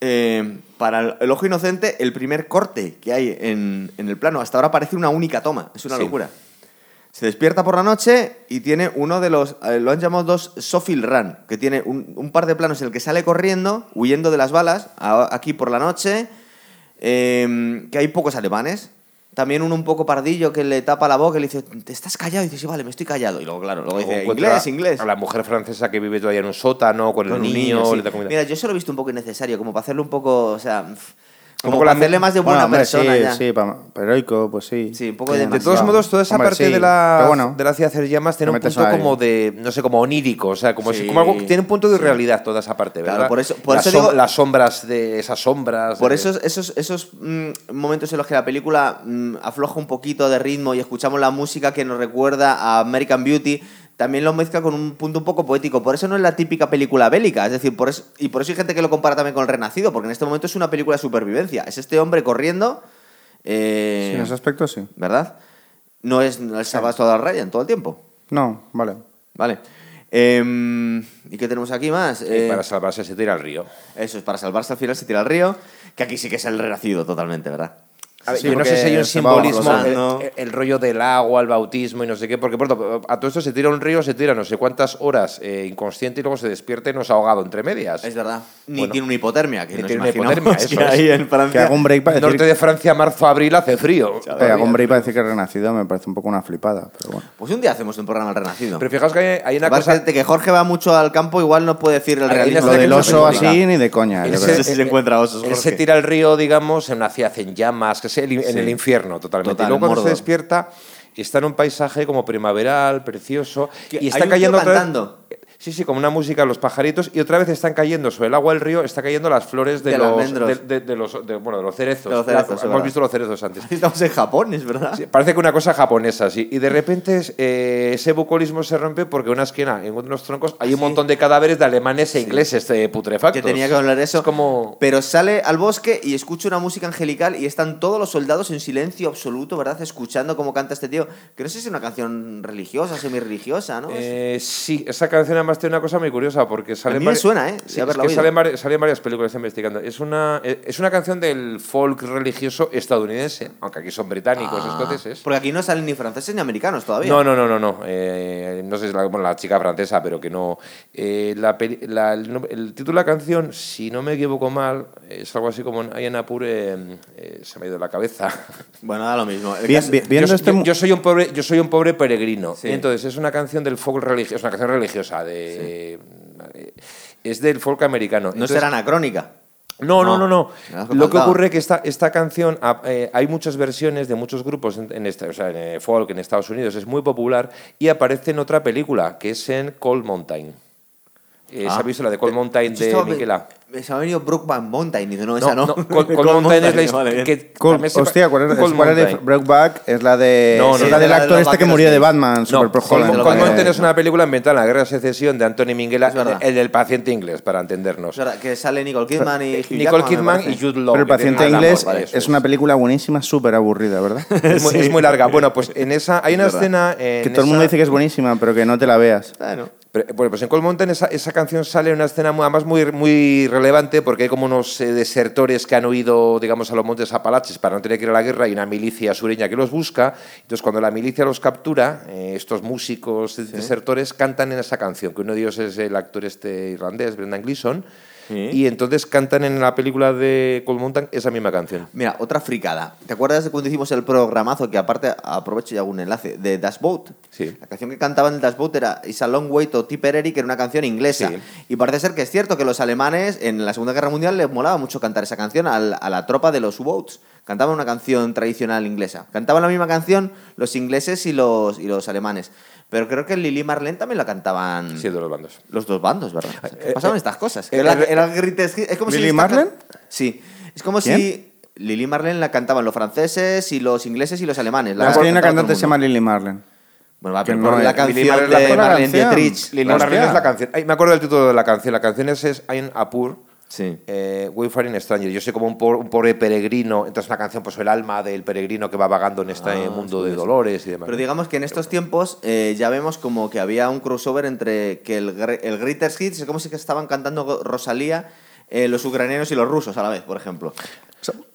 eh, para el- el ojo inocente, el primer corte que hay en, en el plano. Hasta ahora parece una única toma. Es una Sí. locura. Se despierta por la noche y tiene uno de los. eh, lo han llamado dos Sofil Run, que tiene un, un par de planos en el que sale corriendo, huyendo de las balas, a- aquí por la noche. eh, que hay pocos alemanes. También uno un poco pardillo que le tapa la boca y le dice, ¿te estás callado? Y dice, sí, vale, me estoy callado. Y luego, claro, luego dice, inglés, inglés. A la mujer francesa que vive todavía en un sótano con, Con el un niño, sí. le da. Mira, yo se lo he visto un poco innecesario, como para hacerle un poco, o sea, como para hacerle más de buena Bueno, hombre, persona sí, ya. sí, pa- heroico, pues sí. Sí, un poco de De todos modos, toda esa Hombre, parte sí, de, la, bueno. de la ciudad de llamas tiene un punto como de, no sé, como onírico, o sea, como, Sí. si- como algo, tiene un punto de irrealidad toda esa parte, Claro, ¿verdad? por eso- por las, eso digo- las sombras de esas sombras. Por de- esos, esos, esos mm, momentos en los que la película mm, afloja un poquito de ritmo y escuchamos la música que nos recuerda a American Beauty, también lo mezcla con un punto un poco poético. Por eso no es la típica película bélica. Es decir, por eso, y por eso hay gente que lo compara también con El Renacido, porque en este momento es una película de supervivencia. Es este hombre corriendo. eh, Sí, en ese aspecto sí. ¿Verdad? No es no es Salvador Ryan todo el tiempo. No, vale. Vale. Em, ¿Y qué tenemos aquí más? y Eh, para salvarse se tira al río. Eso es, para salvarse al final se tira al río, que aquí sí que es el renacido totalmente, ¿verdad? A ver, Sí, yo no sé si hay un simbolismo, el, el rollo del agua, el bautismo y no sé qué, porque por ejemplo, a todo esto se tira un río, se tira no sé cuántas horas eh, inconsciente y luego se despierta y nos ha ahogado entre medias. Es verdad. Ni Bueno. tiene una hipotermia, que Ni nos tiene una hipotermia, que eso es. hay en Que Francia. haga un break para decir, Norte de Francia, marzo, abril hace frío. que haga un break para decir que es renacido me parece un poco una flipada, pero bueno. Pues un día hacemos un programa al renacido. Pero fijaos que hay, hay una Aparte cosa... de que Jorge va mucho al campo, igual no puede decir el realismo. Lo del que oso así ni de coña. Él yo se- creo. sé si se encuentra osos, Él se tira al río, digamos, en una ciudad en llamas, que es el- en el infierno totalmente. Total, y luego cuando se despierta está en un paisaje como primaveral, precioso, y está cayendo otra vez-. Sí, sí, como una música, los pajaritos, y otra vez están cayendo sobre el agua del río, está cayendo las flores de, De los, de, de- de los, de- bueno, de los cerezos. De los cerezos, es Hemos visto los cerezos antes. Estamos en Japón, es verdad. Sí, parece que una cosa japonesa, sí. Y de repente eh, ese bucolismo se rompe porque una esquina, en uno de los troncos, hay un montón de cadáveres de alemanes e ingleses eh, putrefactos. Que tenía que hablar eso. Es como... Pero sale al bosque y escucha una música angelical y están todos los soldados en silencio absoluto, ¿verdad? Escuchando cómo canta este tío. Que no sé si es una canción religiosa, semi-religiosa, ¿no? Eh, sí, esa canción además tiene una cosa muy curiosa porque sale A mí me suena, ¿eh? Sí, es que salen, salen varias películas estoy investigando. Es una, eh, es una canción del folk religioso estadounidense, aunque aquí son británicos, Ah, escoceses. Porque aquí no salen ni franceses ni americanos todavía. No, no, no, no, no. Eh, no sé si es la, bueno, la chica francesa, pero que no. Eh, la peli- la- el, el título de la canción, si no me equivoco mal, es algo así como Hay en Apure, eh, se me ha ido de la cabeza. Bueno, da lo mismo. Bien, caso- bien, viendo yo, este yo- yo soy un pobre, yo soy un pobre peregrino. Sí. Entonces es una canción del folk religioso, es una canción religiosa de eh, es del folk americano. No Entonces- será anacrónica. no, no, No, no, no. Lo que ocurre es que esta, esta canción, ah, eh, hay muchas versiones de muchos grupos en, en este, o sea, en eh, folk en Estados Unidos, es muy popular y aparece en otra película, que es en Cold Mountain. Eh, ¿Se Ah. la de Cold Mountain de Miquela? Me se me ha venido Brookback Mountain. Y dice, no, esa no. no, Cold, Cold Mountain es la his- vale, bien. que hostia, ¿cuál es, Cold cuál es de Mountain. Brokeback? Es la de. No, no, es no. la del de actor este que murió de. Batman, No, Super Cold, Holland. Cold. Mountain es una película ambientada en la Guerra de Secesión de Anthony Minghella, Es el del paciente inglés, para entendernos. Es verdad, que sale Nicole Kidman y Hugh Nicole Kidman y Jude Law. Pero el paciente inglés es una película buenísima, súper aburrida, ¿verdad? Es muy, es larga. Bueno, pues en esa hay una Es escena. en que todo el mundo dice que es buenísima, pero que no te la veas. Pero, bueno, pues en Cold Mountain esa, esa canción sale en una escena además muy, muy relevante porque hay como unos eh, desertores que han huido, digamos, a los montes Apalaches para no tener que ir a la guerra y una milicia sureña que los busca. Entonces, cuando la milicia los captura, eh, estos músicos desertores cantan en esa canción, que uno de ellos es el actor este irlandés, Brendan Gleeson, Sí. y entonces cantan en la película de Cold Mountain esa misma canción. Mira, otra fricada. ¿Te acuerdas de cuando hicimos el programazo que aparte aprovecho y hago un enlace de Dash Boat? Sí. La canción que cantaban en Dash Boat era It's a Long Way to Tipperary, que era una canción inglesa. Sí. Y parece ser que es cierto que los alemanes en la Segunda Guerra Mundial les molaba mucho cantar esa canción al- a la tropa de los U-Boats. Cantaban una canción tradicional inglesa. Cantaban la misma canción los ingleses y los, y los alemanes. Pero creo que Lili Marlene también la cantaban Sí, de los bandos. los dos bandos, ¿verdad? eh, Pasaban eh, estas cosas. eh, Era, era. Es como si ¿Lili está- Marlene? Sí. Es como ¿Quién? si Lili Marlene la cantaban los franceses y los ingleses y los alemanes. La hay una cantante se llama. Lily Marlene. Bueno, va, pero no la canción Lili Marlene de Marlene. Dietrich. Lili. Marlene es la canción. Ay, me acuerdo del título de la canción. La canción es, es Ein Apur. Sí. Eh, Wayfaring Stranger. Yo soy como un, por- un pobre peregrino. Entonces, una canción, pues el alma del peregrino que va vagando en este Ah, mundo de dolores y demás. Pero digamos que en estos tiempos eh, ya vemos como que había un crossover entre que el, el Greatest Hits es como si que estaban cantando Rosalía eh, los ucranianos y los rusos a la vez, por ejemplo.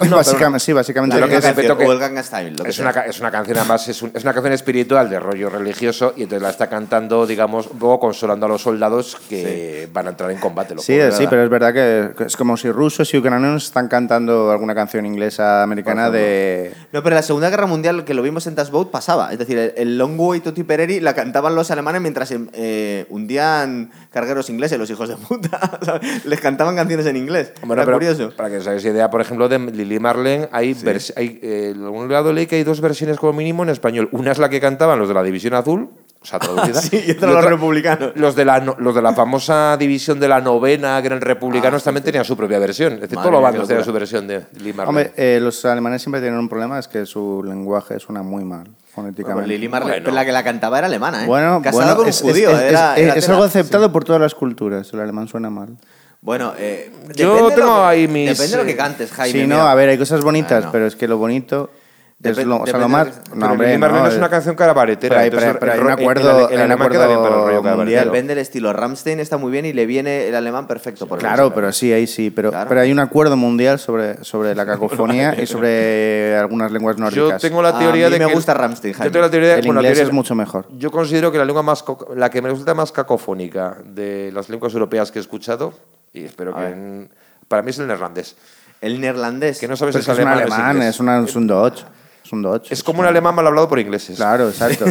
básicamente, sí, básicamente. Lo que es- canción, que- o el Style. lo que es, una, es una canción, además, es, un- es una canción espiritual de rollo religioso y entonces la está cantando, digamos, un poco consolando a los soldados que van a entrar en combate. lo Sí, sí, pero es verdad que es como si rusos y ucranianos están cantando alguna canción inglesa, americana de... No, pero en la Segunda Guerra Mundial, que lo vimos en Das Boat, pasaba. Es decir, el, el Long Way to Tipperary la cantaban los alemanes mientras eh, hundían cargueros ingleses, los hijos de puta. Les cantaban canciones en inglés. Bueno, Era pero curioso. para que os hagáis idea, por ejemplo, de Lili Marlene, hay, vers- hay eh, en algún lado leí que hay dos versiones como mínimo en español. Una es la que cantaban los de la División Azul, o sea, traducida. Sí, y otra los republicanos. Los de, la, los de la famosa división de la novena, que eran republicanos, Ah, también tenían su propia versión. Es decir, todos los qué tenían su versión de Lili Marlene. Hombre, eh, los alemanes siempre tienen un problema, es que su lenguaje suena muy mal, Bueno, fonéticamente. Lili Marlene, Bueno. pero la que la cantaba era alemana, ¿eh? Bueno, Casada bueno, con un es, judío. es- es- era- es- era es tela. algo aceptado por todas las culturas. El alemán suena mal. Bueno, eh, Yo depende de tengo lo que- ahí mis, Depende de lo que eh, cantes, Jaime. sí, no, mira. a ver, hay cosas bonitas, Bueno. pero es que lo bonito es lo, o sea, lo más... de- no, hombre, Marlene no, es una canción carabaretera. pero entonces pero- pero hay el un acuerdo- el- el alemán queda bien para el acuerdo rollo carabaretero. Depende del estilo. Ramstein está muy bien y le viene el alemán perfecto. Por Claro, eso. pero sí, ahí sí. Pero, Claro. pero hay un acuerdo mundial sobre, sobre la cacofonía y sobre algunas lenguas Yo nórdicas. tengo la A teoría mí de me que... gusta Rammstein, Yo Jaime. tengo la teoría El bueno, la inglés teoría- es mucho mejor. Yo considero que la lengua más la que me resulta más cacofónica de las lenguas europeas que he escuchado y espero que ver. en- para mí es el neerlandés, El neerlandés. que no sabes es es que es un alemán, es alemán, una- es un Dodge. Es un Dodge. Es como un alemán mal hablado por ingleses. Claro, exacto.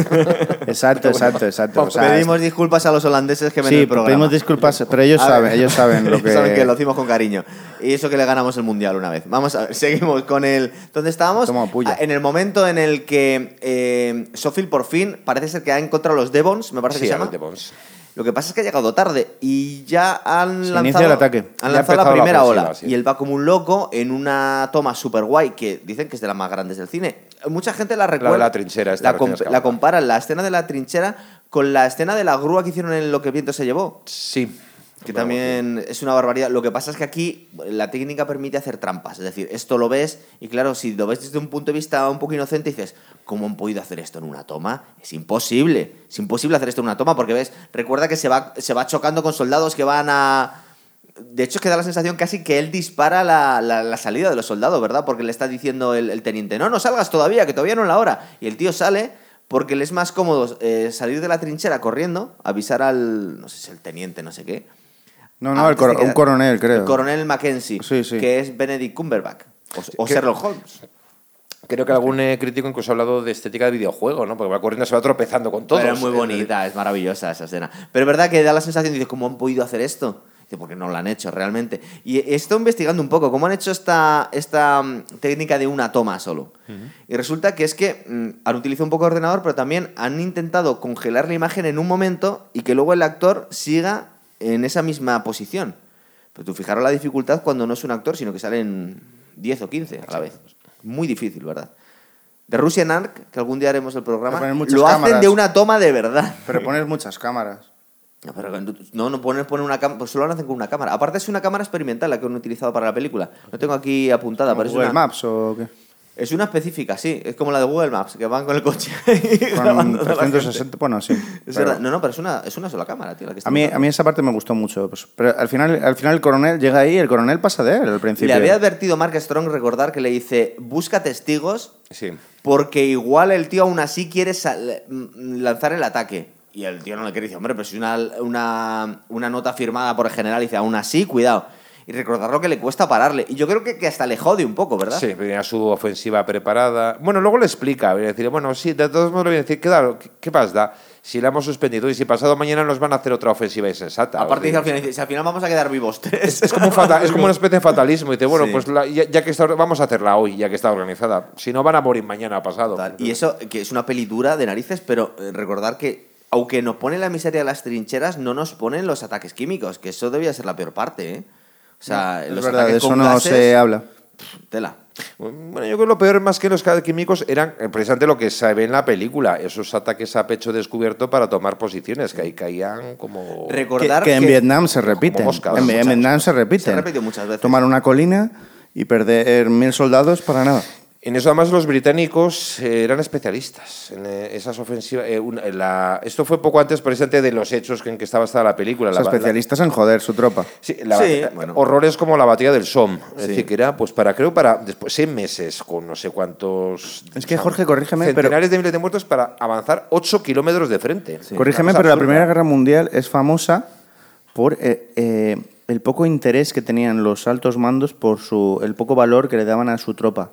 exacto, exacto, exacto. O sea, Pedimos disculpas a los holandeses que ven sí, el programa. pedimos disculpas, pero ellos A ver. saben, ellos saben lo que... saben que lo hacemos con cariño. Y eso que le ganamos el mundial una vez. Vamos a ver, seguimos con el. ¿Dónde estábamos? Toma. Ah, En el momento en el que eh, Sofil por fin parece ser que ha encontrado los Devons, me parece Sí, que se llama. los Devons. Lo que pasa es que ha llegado tarde y ya han Se lanzado, el ataque. Han lanzado la la primera ola. sí. Y él va como un loco en una toma super guay que dicen que es de las más grandes del cine. Mucha gente la recuerda. de la trinchera, esta La, comp- la comparan la escena de la trinchera con la escena de la grúa que hicieron en Lo que el viento se llevó. Sí. Que también es una barbaridad. Lo que pasa es que aquí la técnica permite hacer trampas. Es decir, esto lo ves y claro, si lo ves desde un punto de vista un poco inocente, dices, ¿cómo han podido hacer esto en una toma? Es imposible. Es imposible hacer esto en una toma porque ves, recuerda que se va, se va chocando con soldados que van a... De hecho, es que da la sensación casi que él dispara la, la- la salida de los soldados, ¿verdad? Porque le está diciendo el, el teniente, no, no salgas todavía, que todavía no es la hora. Y el tío sale porque le es más cómodo eh, salir de la trinchera corriendo, avisar al, no sé si el teniente, no sé qué, No, no, el coro- que- un coronel, creo. El coronel Mackenzie, Sí, sí. que es Benedict Cumberbatch. O, Sherlock Holmes. Creo que algún eh, crítico incluso ha hablado de estética de videojuego, ¿no? Porque va corriendo, se va tropezando con todo. Pero es muy bonita, es maravillosa esa escena. Pero es verdad que da la sensación, dices, ¿cómo han podido hacer esto? Dice, porque no lo han hecho realmente. Y he estado investigando un poco cómo han hecho esta, esta mm, técnica de una toma solo. Y resulta que es que mm, han utilizado un poco de ordenador, pero también han intentado congelar la imagen en un momento y que luego el actor siga en esa misma posición. Pero tú fijaros la dificultad cuando no es un actor, sino que salen 10 o 15 a la vez. Muy difícil, ¿verdad? De Russian Ark, que algún día haremos el programa, lo hacen cámaras. de una toma de verdad. Pero pones muchas cámaras. No, pero no, no ponen, ponen una cámara, pues solo lo hacen con una cámara. Aparte es una cámara experimental la que han utilizado para la película. No tengo aquí apuntada, Google una, Maps o qué? Es una específica, sí. Es como la de Google Maps, que van con el coche y Con grabando a la gente. 360, bueno, sí. Es pero-. No, no, pero es una, es una sola cámara, tío. La que está A mí, a mí esa parte me gustó mucho. pues, pero al final, al final el coronel llega ahí, el coronel pasa de él al principio. Le había advertido Mark Strong, recordar, que le dice, busca testigos Sí. porque igual el tío aún así quiere mm, lanzar el ataque. Y el tío no le quiere decir, hombre, pero si una, una, una nota firmada por el general dice, aún así, cuidado. Y recordarlo que le cuesta pararle. Y yo creo que, que hasta le jode un poco, ¿verdad? Sí, tenía su ofensiva preparada. Bueno, luego le explica, viene a decir, bueno, sí, de todos modos le viene a decir, claro, ¿qué, qué pasa? Si la hemos suspendido y si pasado mañana nos van a hacer otra ofensiva insensata. Aparte dice al final, dice, si al final vamos a quedar vivos tres. Es como, un fata- es como una especie de fatalismo. Y dice, bueno, Sí. pues la- ya, ya que está, vamos a hacerla hoy, ya que está organizada. Si no, van a morir mañana pasado. Y eso, que es una peli dura de narices, pero eh, recordar que, aunque nos pone la miseria de las trincheras, no nos ponen los ataques químicos, que eso debía ser la peor parte, ¿eh? O sea, Es los verdad, ataques de eso con no gases, se habla. Tela. Bueno, yo creo que lo peor más que los químicos eran precisamente lo que se ve en la película, esos ataques a pecho descubierto para tomar posiciones, que ahí caían como... Recordar que en que- Vietnam se repiten. en. Vietnam se repiten. Se repitió muchas veces. Tomar una colina y perder mil soldados para nada. En eso además los británicos eh, eran especialistas en eh, esas ofensivas. eh, una- en la- esto fue poco antes precisamente de los hechos en que estaba hasta la película. O sea, La- la- especialistas en joder su tropa. Sí, la- Sí, la- bueno. horrores como la batalla del Somme. Es Sí. decir, que era, pues para, creo, para después seis meses con no sé cuántos. Es que, Jorge, corrígeme, pero- Centenares de miles de muertos para avanzar ocho kilómetros de frente. Corrígeme, pero la. Primera Guerra Mundial es famosa por eh, eh, el poco interés que tenían los altos mandos por su, el poco valor que le daban a su tropa.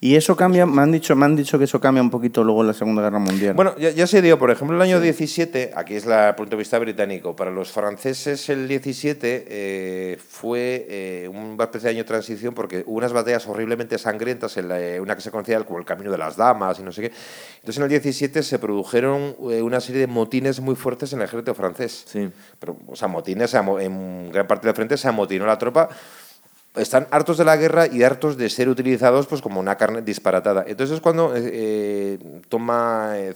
Y eso cambia, me han dicho, me han dicho que eso cambia un poquito luego en la Segunda Guerra Mundial. Bueno, ya, ya se dio, por ejemplo, el año 17, aquí es el punto de vista británico, para los franceses el 17 eh, fue eh, una especie de año de transición porque hubo unas batallas horriblemente sangrientas, en la- eh, una que se conocía como el Camino de las Damas y no sé qué. Entonces en el 17 se produjeron eh, una serie de motines muy fuertes en el ejército francés. Sí. Pero, o sea, motines, en gran parte del frente se amotinó la tropa. Están hartos de la guerra y hartos de ser utilizados pues como una carne disparatada. Entonces es cuando eh, eh, toma, eh,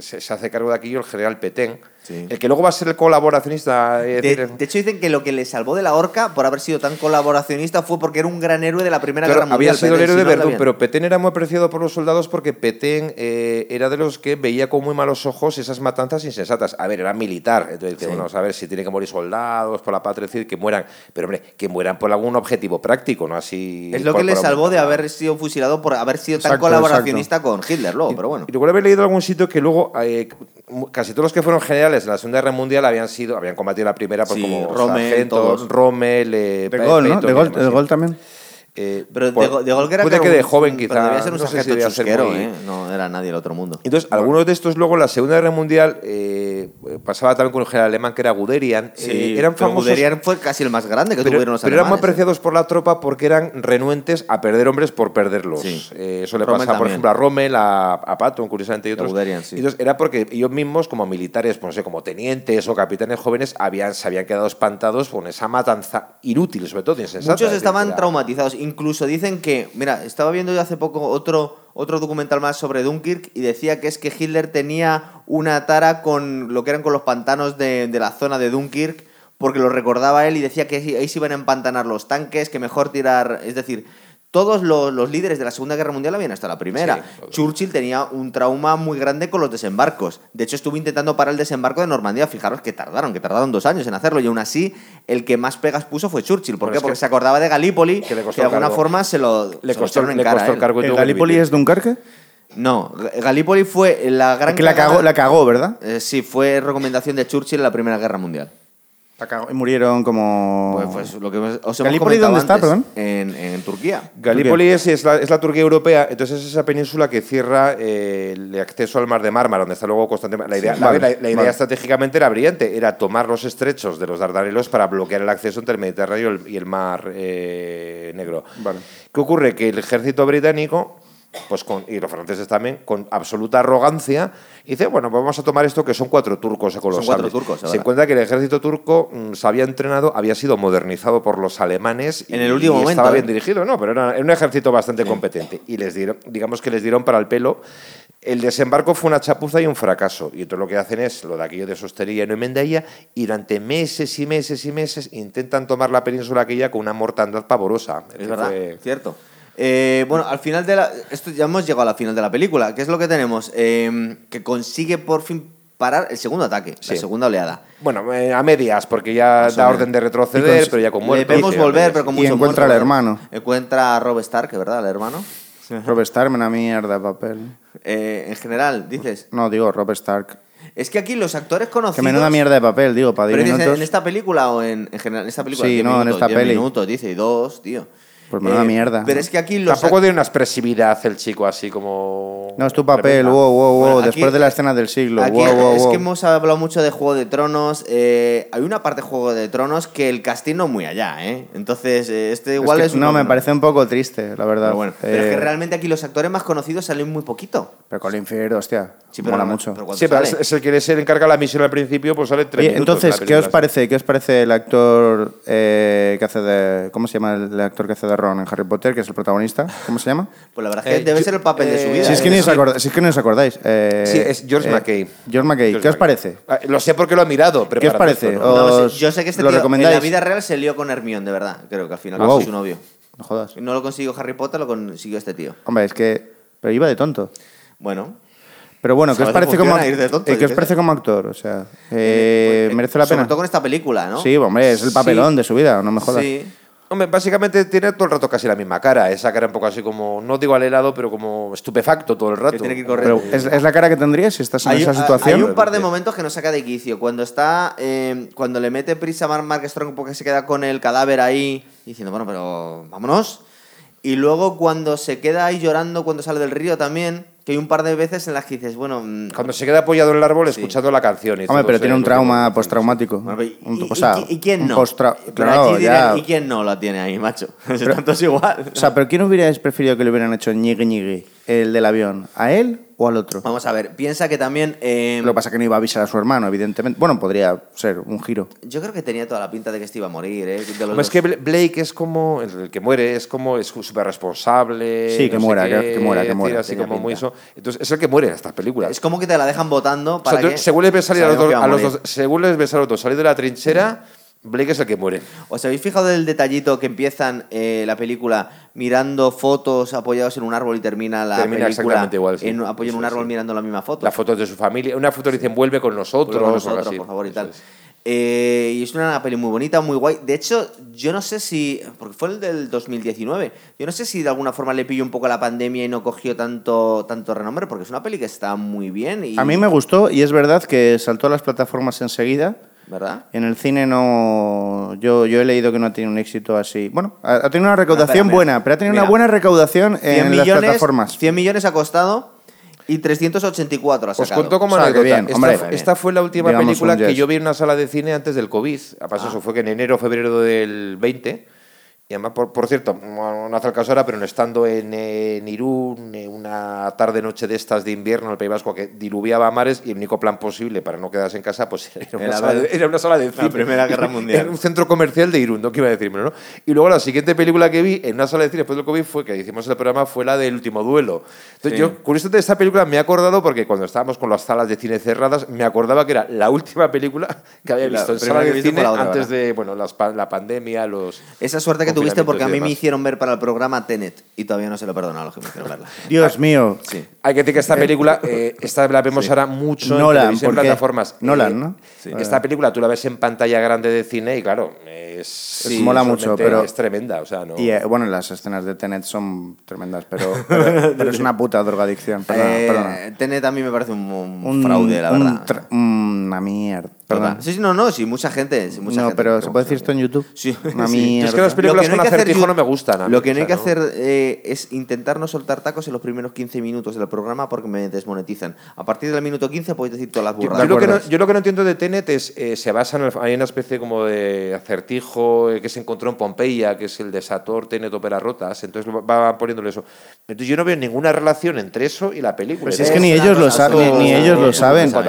se hace cargo de aquello el general Petén, Sí. el que luego va a ser el colaboracionista. eh, De, hecho, dicen que lo que le salvó de la horca por haber sido tan colaboracionista fue porque era un gran héroe de la Primera Claro, Guerra Mundial. había sido el héroe si de no, Verdún, pero Petén era muy apreciado por los soldados porque Petén eh, era de los que veía con muy malos ojos esas matanzas insensatas. A ver, era militar, entonces Sí. bueno, a ver si tiene que morir soldados por la patria, es decir, que mueran, pero hombre, que mueran por algún objetivo práctico, no así. Es lo que le salvó de haber sido fusilado por haber sido tan Exacto, colaboracionista con Hitler luego, pero bueno. Y recuerdo haber leído en algún sitio que luego eh, casi todos los que fueron generales en la Segunda Guerra Mundial habían sido habían combatido la primera pues Sí, como Rommel, sargentos, todos. Rommel, eh, de gol, ¿no? De demás, de sí. gol también. Eh, Pero de, por- de Gol que era puede que de joven quizá. debía ser un no sé si ser chusquero, muy- ¿eh? No era nadie del otro mundo. Entonces, algunos de estos luego en la Segunda Guerra Mundial eh, pasaba también con el general alemán que era Guderian. eh, eran pero famosos. Guderian fue casi el más grande que pero, tuvieron los pero eran muy apreciados por la tropa porque eran renuentes a perder hombres por perderlos. Sí. Eso le Rommel pasaba, por ejemplo, a Rommel, a, a Patton, curiosamente, y otros. Guderian, sí. Entonces, era porque ellos mismos, como militares, pues, no sé, como tenientes o capitanes jóvenes, habían, se habían quedado espantados con esa matanza inútil, sobre todo insensata. Muchos estaban traumatizados. Incluso dicen que, mira, estaba viendo yo hace poco otro, otro documental más sobre Dunkirk y decía que es que Hitler tenía una tara con lo que eran con los pantanos de, de la zona de Dunkirk porque lo recordaba él y decía que ahí se iban a empantanar los tanques, que mejor tirar. Es decir, todos los, los líderes de la Segunda Guerra Mundial habían hasta la Primera. Sí. Churchill tenía un trauma muy grande con los desembarcos. De hecho, estuvo intentando parar el desembarco de Normandía. Fijaros que tardaron, que tardaron dos años en hacerlo. Y aún así, el que más pegas puso fue Churchill. ¿Por Bueno, qué? Porque que- se acordaba de Galípoli, que que, le costó de alguna cargo. forma se lo, Le se costó, en le cara costó a el cargo ¿El que Galípoli es Dunkerque? No, Galípoli fue la gran... Que la cagó, la cagó, ¿verdad? Eh, sí, fue recomendación de Churchill en la Primera Guerra Mundial. Murieron como... Pues, pues lo que os hemos ¿Galípoli dónde está, antes, perdón? En, en Turquía. Galípoli es, es la, es la Turquía europea, entonces es esa península que cierra eh, el acceso al mar de Mármara, donde está luego constantemente. La idea, Sí, la- vale, la- la idea vale. estratégicamente era brillante, era tomar los estrechos de los Dardanelos para bloquear el acceso entre el Mediterráneo y el, y el mar eh, Negro. Vale. ¿Qué ocurre? Que el ejército británico, pues con, y los franceses también, con absoluta arrogancia, dice, bueno, pues vamos a tomar esto que son cuatro turcos Son cuatro sables". turcos, Se encuentra que el ejército turco mm, se había entrenado, había sido modernizado por los alemanes En el último y momento, estaba ¿eh? bien dirigido, no, pero era, un ejército bastante competente. Y les dieron, digamos que les dieron para el pelo. El desembarco fue una chapuza y un fracaso. Y entonces lo que hacen es lo de aquello de sostería y no y durante meses y meses y meses intentan tomar la península aquella con una mortandad pavorosa. Es verdad, fue- cierto. Eh, bueno, al final de la. Esto ya hemos llegado a la final de la película. ¿Qué es lo que tenemos? Eh, que consigue por fin parar el segundo ataque, Sí. la segunda oleada. Bueno, eh, a medias, porque ya da orden de retroceder, pero ya con vemos sí, a volver, pero con Y mucho encuentra muerto, al hermano. Encuentra a Rob Stark, ¿verdad? El hermano. Robert Stark, una mierda de papel. Eh, en general, dices. No, digo Robert Stark. Es que aquí los actores conocidos. Que menuda mierda de papel, digo, para 10 Pero dices, minutos. en esta película o en, en general, en esta película. Sí, 10 no, en esta 10 peli. minutos, dice, y dos, tío. Pues menuda mierda, Pero ¿no? es que aquí los. Tampoco tiene una expresividad el chico así como. No, es tu papel, wow, wow, wow. Bueno, aquí- Después de la escena del siglo, Aquí wow, wow, es wow. que hemos hablado mucho de Juego de Tronos. eh, hay una parte de Juego de Tronos que el casting no es muy allá, ¿eh? Entonces, eh, este Es igual que es. un no, me parece un poco triste, la verdad. Pero bueno, pero es que Eh, realmente aquí los actores más conocidos salen muy poquito. Pero Colin Firth, hostia, Sí, pero mola no- mucho. pero Sí, pero sale- es, es el que se le encarga la misión al principio, pues sale tres Oye, minutos. entonces, en ¿qué os parece? ¿Qué os parece el actor eh, que hace de. ¿Cómo se llama el actor que hace de Ron en Harry Potter, que es el protagonista? ¿Cómo se llama? Pues la verdad es que Eh, debe yo- ser el papel de su vida. Si es, que ni os si es que no os acordáis. eh, Sí, es George eh, McKay. George McKay. George ¿Qué os parece? Ah, Lo sé porque lo he mirado. ¿Qué os parece? esto, ¿no? Os- yo sé que este ¿lo tío en la vida real se lió con Hermione, de verdad. Creo que al final Wow. fue su novio. No jodas. No lo consiguió Harry Potter, lo consiguió este tío. Hombre, es que. Pero iba de tonto. Bueno, Pero bueno, ¿qué os parece como, tonto, eh, ¿qué os parece como actor? O sea, eh, pues, ¿merece la sobre pena? todo con esta película, ¿no? Sí, hombre, es el papelón Sí. de su vida, no me jodas. Sí. Hombre, básicamente tiene todo el rato casi la misma cara. Esa cara un poco así como, no digo al helado, pero como estupefacto todo el rato. tiene que ir corriendo. Pero ¿es, es la cara que tendrías si estás en Hay, esa situación? hay un par de momentos que nos saca de quicio. Cuando está. eh, cuando le mete prisa a Mark Strong porque se queda con el cadáver ahí diciendo, bueno, pero vámonos. Y luego cuando se queda ahí llorando cuando sale del río también, que hay un par de veces en las que dices, bueno. mm, Cuando se queda apoyado en el árbol escuchando la canción. y Hombre, pero tiene un lo trauma postraumático. bueno, pero ¿y, Un- y- o sea, y- y quién un no? Pero Claro, aquí dirán, ya. ¿Y quién no la tiene ahí, macho? Tanto es igual. O sea, pero ¿quién hubierais preferido que le hubieran hecho ñigui ñigui, el del avión? ¿A él o al otro? Vamos a ver, piensa que también. eh, Lo que pasa es que no iba a avisar a su hermano, evidentemente. Bueno, podría ser un giro. yo creo que tenía toda la pinta de que este iba a morir, ¿eh? De los es que Bla- Blake es como el que muere, es como es súper responsable. Sí, que no muera, qué, que- que muera, que muera. Así como muy pinta. eso. Entonces, es el que muere en estas películas. Es como que te la dejan votando O sea, para que. según les ves salir a a los dos- según les ves a los dos salir de la trinchera, Blake es el que muere. ¿Os habéis fijado del detallito que empiezan eh, la película mirando fotos apoyados en un árbol y termina la Termina película exactamente igual, sí. en, apoyado en un árbol sí. mirando la misma foto? Las fotos de su familia. Una foto dicen vuelve con nosotros. Vuelve con nosotros, así. por favor, y Eso tal. es. Eh, y es una peli muy bonita, muy guay. De hecho, yo no sé si. Porque fue el del 2019. Yo no sé si de alguna forma le pilló un poco la pandemia y no cogió tanto, tanto renombre, porque es una peli que está muy bien. Y, A mí me gustó y es verdad que saltó a las plataformas enseguida. ¿Verdad? En el cine no. Yo, yo he leído que no ha tenido un éxito así. Bueno, ha, ha tenido una recaudación buena, pero ha tenido Mira. una buena recaudación 100 en las millones, plataformas. 100 millones ha costado y 384 ha Os sacado. cuento como O sea, anécdota. bien, esta, hombre. esta fue la última Digamos película que yo vi en una sala de cine antes del COVID. Además, Ah. eso fue que en enero o febrero del 20. Y además, por, por cierto, no hace el caso ahora, pero estando en, eh, en Irún, eh, una tarde-noche de estas de invierno en el País Vasco que diluviaba mares y el único plan posible para no quedarse en casa pues era una, Era sala, de, era una sala de la cine. Primera Guerra Mundial. En un centro comercial de Irún, no que iba a decirme, ¿no? Y luego la siguiente película que vi en una sala de cine después del COVID fue que hicimos el programa fue la del último duelo. Entonces Sí. yo, curiosamente, esta película me he acordado porque cuando estábamos con las salas de cine cerradas, me acordaba que era la última película que había La visto en primera sala de cine la antes de bueno, las la pandemia, los... Esa suerte que tuviste porque a mí me hicieron ver para el programa Tenet y todavía no se lo perdono a los que me hicieron verla. Dios mío. Sí. Hay que decir que esta película, eh, esta la vemos ahora mucho Nolan, en, en plataformas. Nolan, Eh, ¿no? sí. Esta película tú la ves en pantalla grande de cine y claro, es, Sí, mola mucho, pero- es tremenda, o sea, no. Y eh, bueno, las escenas de Tenet son tremendas, pero, pero, pero es una puta drogadicción. Perdona, Eh, perdona. Tenet a mí me parece un, un Un- fraude, la un verdad. una mierda. Perdón. Sí, sí, no, no, sí, mucha gente. sí, mucha no, gente, pero ¿se puede decir esto en YouTube? Sí. Una mierda. Es que las películas Lo que con acertijo yo- no me gustan. Lo que no hay que hacer eh, es intentar no soltar tacos en los primeros 15 minutos del programa porque me desmonetizan. A partir del minuto 15 podéis decir todas las Yo, burradas. yo lo que no, yo lo que no entiendo de Tenet es, eh, se basa en, el- hay una especie como de acertijo eh, que se encontró en Pompeya, que es el de Sator, Tenet, Ópera Rotas, entonces lo- va poniéndole eso. Entonces yo no veo ninguna relación entre eso y la película. Pues es que Es ni ellos lo saben, ni, ellos lo saben. no.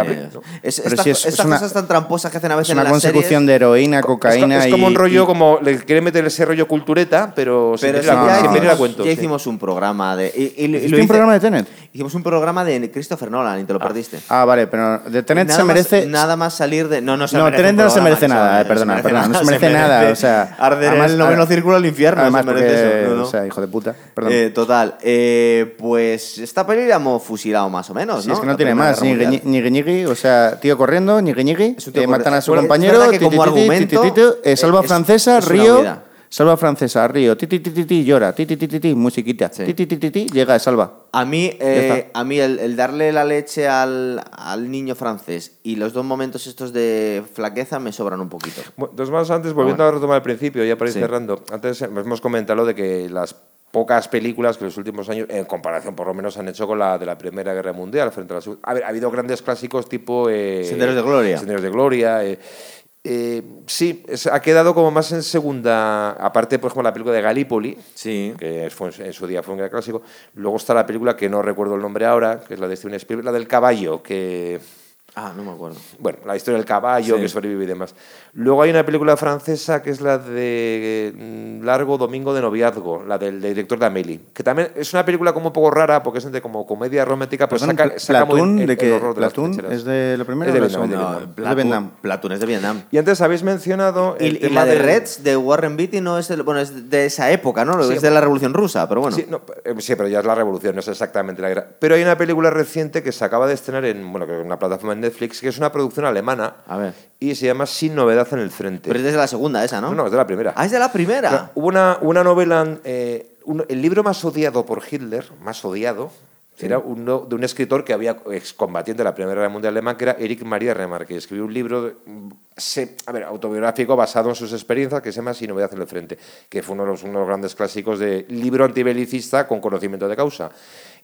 Es- Pero estas si es- es cosas tan tramposas que hacen a veces Es una en las consecución series, de heroína, Es co- cocaína es, como y- un rollo, y- como le quiere meter ese rollo cultureta, pero, Pero si no, sin no, venir a hicimos, cuento. ya sí. hicimos un programa de. Y, y- y lo ¿Hiciste un hice- programa de Tenet? Hicimos un programa de Christopher Nolan y te lo perdiste. Ah, vale, pero de Tenet nada se más- merece... nada más salir de. No, no se No, merece. Tenet no se merece nada, eh, perdona, perdona, no se merece nada, o sea, Arder además- el noveno círculo al infierno. Además, se merece porque, eso, no, o sea, hijo de puta, perdón. Eh, total, eh, pues esta peli la hemos fusilado más o menos, Si ¿no? es que no La tiene más, Guerra ñigui, o sea, tío corriendo, ñigui, eh, matan a su compañero, como argumento, salva es- francesa, Río. Salva francesa, Río, ti, ti, ti, ti, ti, llora, ti, ti, ti, ti, ti, musiquita, Sí. ti, ti, ti, ti, ti, llega, salva. A mí, Ya eh, está. a mí el, el darle la leche al, al niño francés y los dos momentos estos de flaqueza me sobran un poquito. Bueno, dos más antes, volviendo a retomar el principio, ya para ir Sí. cerrando. Antes eh, hemos comentado lo de que las pocas películas que en los últimos años, en comparación por lo menos, han hecho con la de la Primera Guerra Mundial frente a la Segunda. A ver, ha habido grandes clásicos tipo... eh, Senderos de Gloria. Senderos de Gloria. eh, eh, sí, es- ha quedado como más en segunda, aparte, por ejemplo, la película de Gallipoli, Sí. que fue, en su día fue un gran clásico. Luego está la película que no recuerdo el nombre ahora, que es la de Steven Spielberg, la del caballo, que Ah, no me acuerdo. bueno, la historia del caballo Sí. que sobrevive y demás. Luego hay una película francesa que es la de mm, Largo Domingo de Noviazgo, la del director de Amélie, que también es una película como un poco rara porque es de como comedia romántica, pero Perdón, saca, saca muy Platón, el- ¿de el qué? horror de las ¿Platón trincheras. es de la primera Es de o la Vietnam, segunda? de No, Vietnam. Es de Vietnam. Platón es de Vietnam. Y antes habéis mencionado el Y, la de del- Reds de Warren Beatty no es, del- bueno, es de esa época, ¿no? Sí. es de la Revolución Rusa, pero bueno. Sí, no, eh, sí, pero ya es la revolución, no es exactamente la guerra. Pero hay una película reciente que se acaba de estrenar en bueno, que en una plataforma en Netflix, que es una producción alemana A ver. y se llama Sin novedad en el frente. Pero es desde la segunda esa, ¿no? no, no, es de la primera. Ah, es de la primera. Hubo una, una novela, eh, un- el libro más odiado por Hitler, más odiado, era uno de un escritor que había excombatiente de la Primera Guerra Mundial alemán, que era Erich Maria Remarque, que escribió un libro mm, se- a ver, autobiográfico basado en sus experiencias que se llama Sin novedad en el frente, que fue uno de los, uno de los grandes clásicos de libro antibelicista con conocimiento de causa.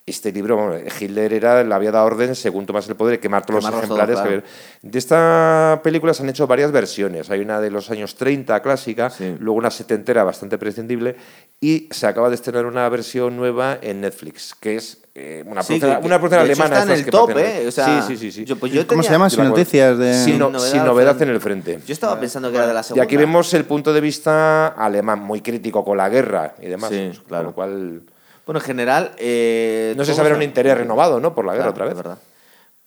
Este libro, bueno, Hitler era, le había dado orden, según tomas el poder, de quemar todos los ejemplares. claro. De esta película se han hecho varias versiones. Hay una de los años 30 clásica, Sí. luego una setentera bastante prescindible y se acaba de estrenar una versión nueva en Netflix, que es eh, una Sí, producción, una producción alemana. está en el top, ¿eh? O sea, sí, sí, sí. sí. yo- pues yo ¿Cómo se llama? Sin noticias de... Sin, Sin no- novedad sin al novedad frente. en el frente. Yo estaba pensando que era de la Y segunda. aquí vemos el punto de vista alemán, muy crítico con la guerra y demás. Sí, Con claro. lo cual, Bueno, en general. eh, no si habrá un interés renovado, ¿no? Por la guerra Claro, otra vez. verdad.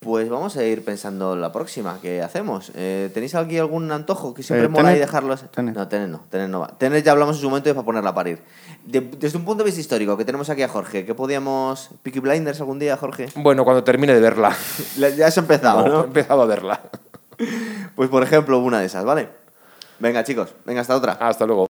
Pues vamos a ir pensando la próxima que hacemos. Eh, ¿Tenéis aquí algún antojo que siempre Eh, mola y dejarlos? Tenet. No, Tenet no, Tenet no va. Ya hablamos en su momento y para ponerla a parir. De- desde un punto de vista histórico, que tenemos aquí a Jorge, ¿qué podíamos. Peaky Blinders algún día, Jorge? Bueno, cuando termine de verla. Ya has empezado, He ¿no? empezado a verla. Pues por ejemplo, una de esas, ¿vale? Venga, chicos, venga, hasta otra. Hasta luego.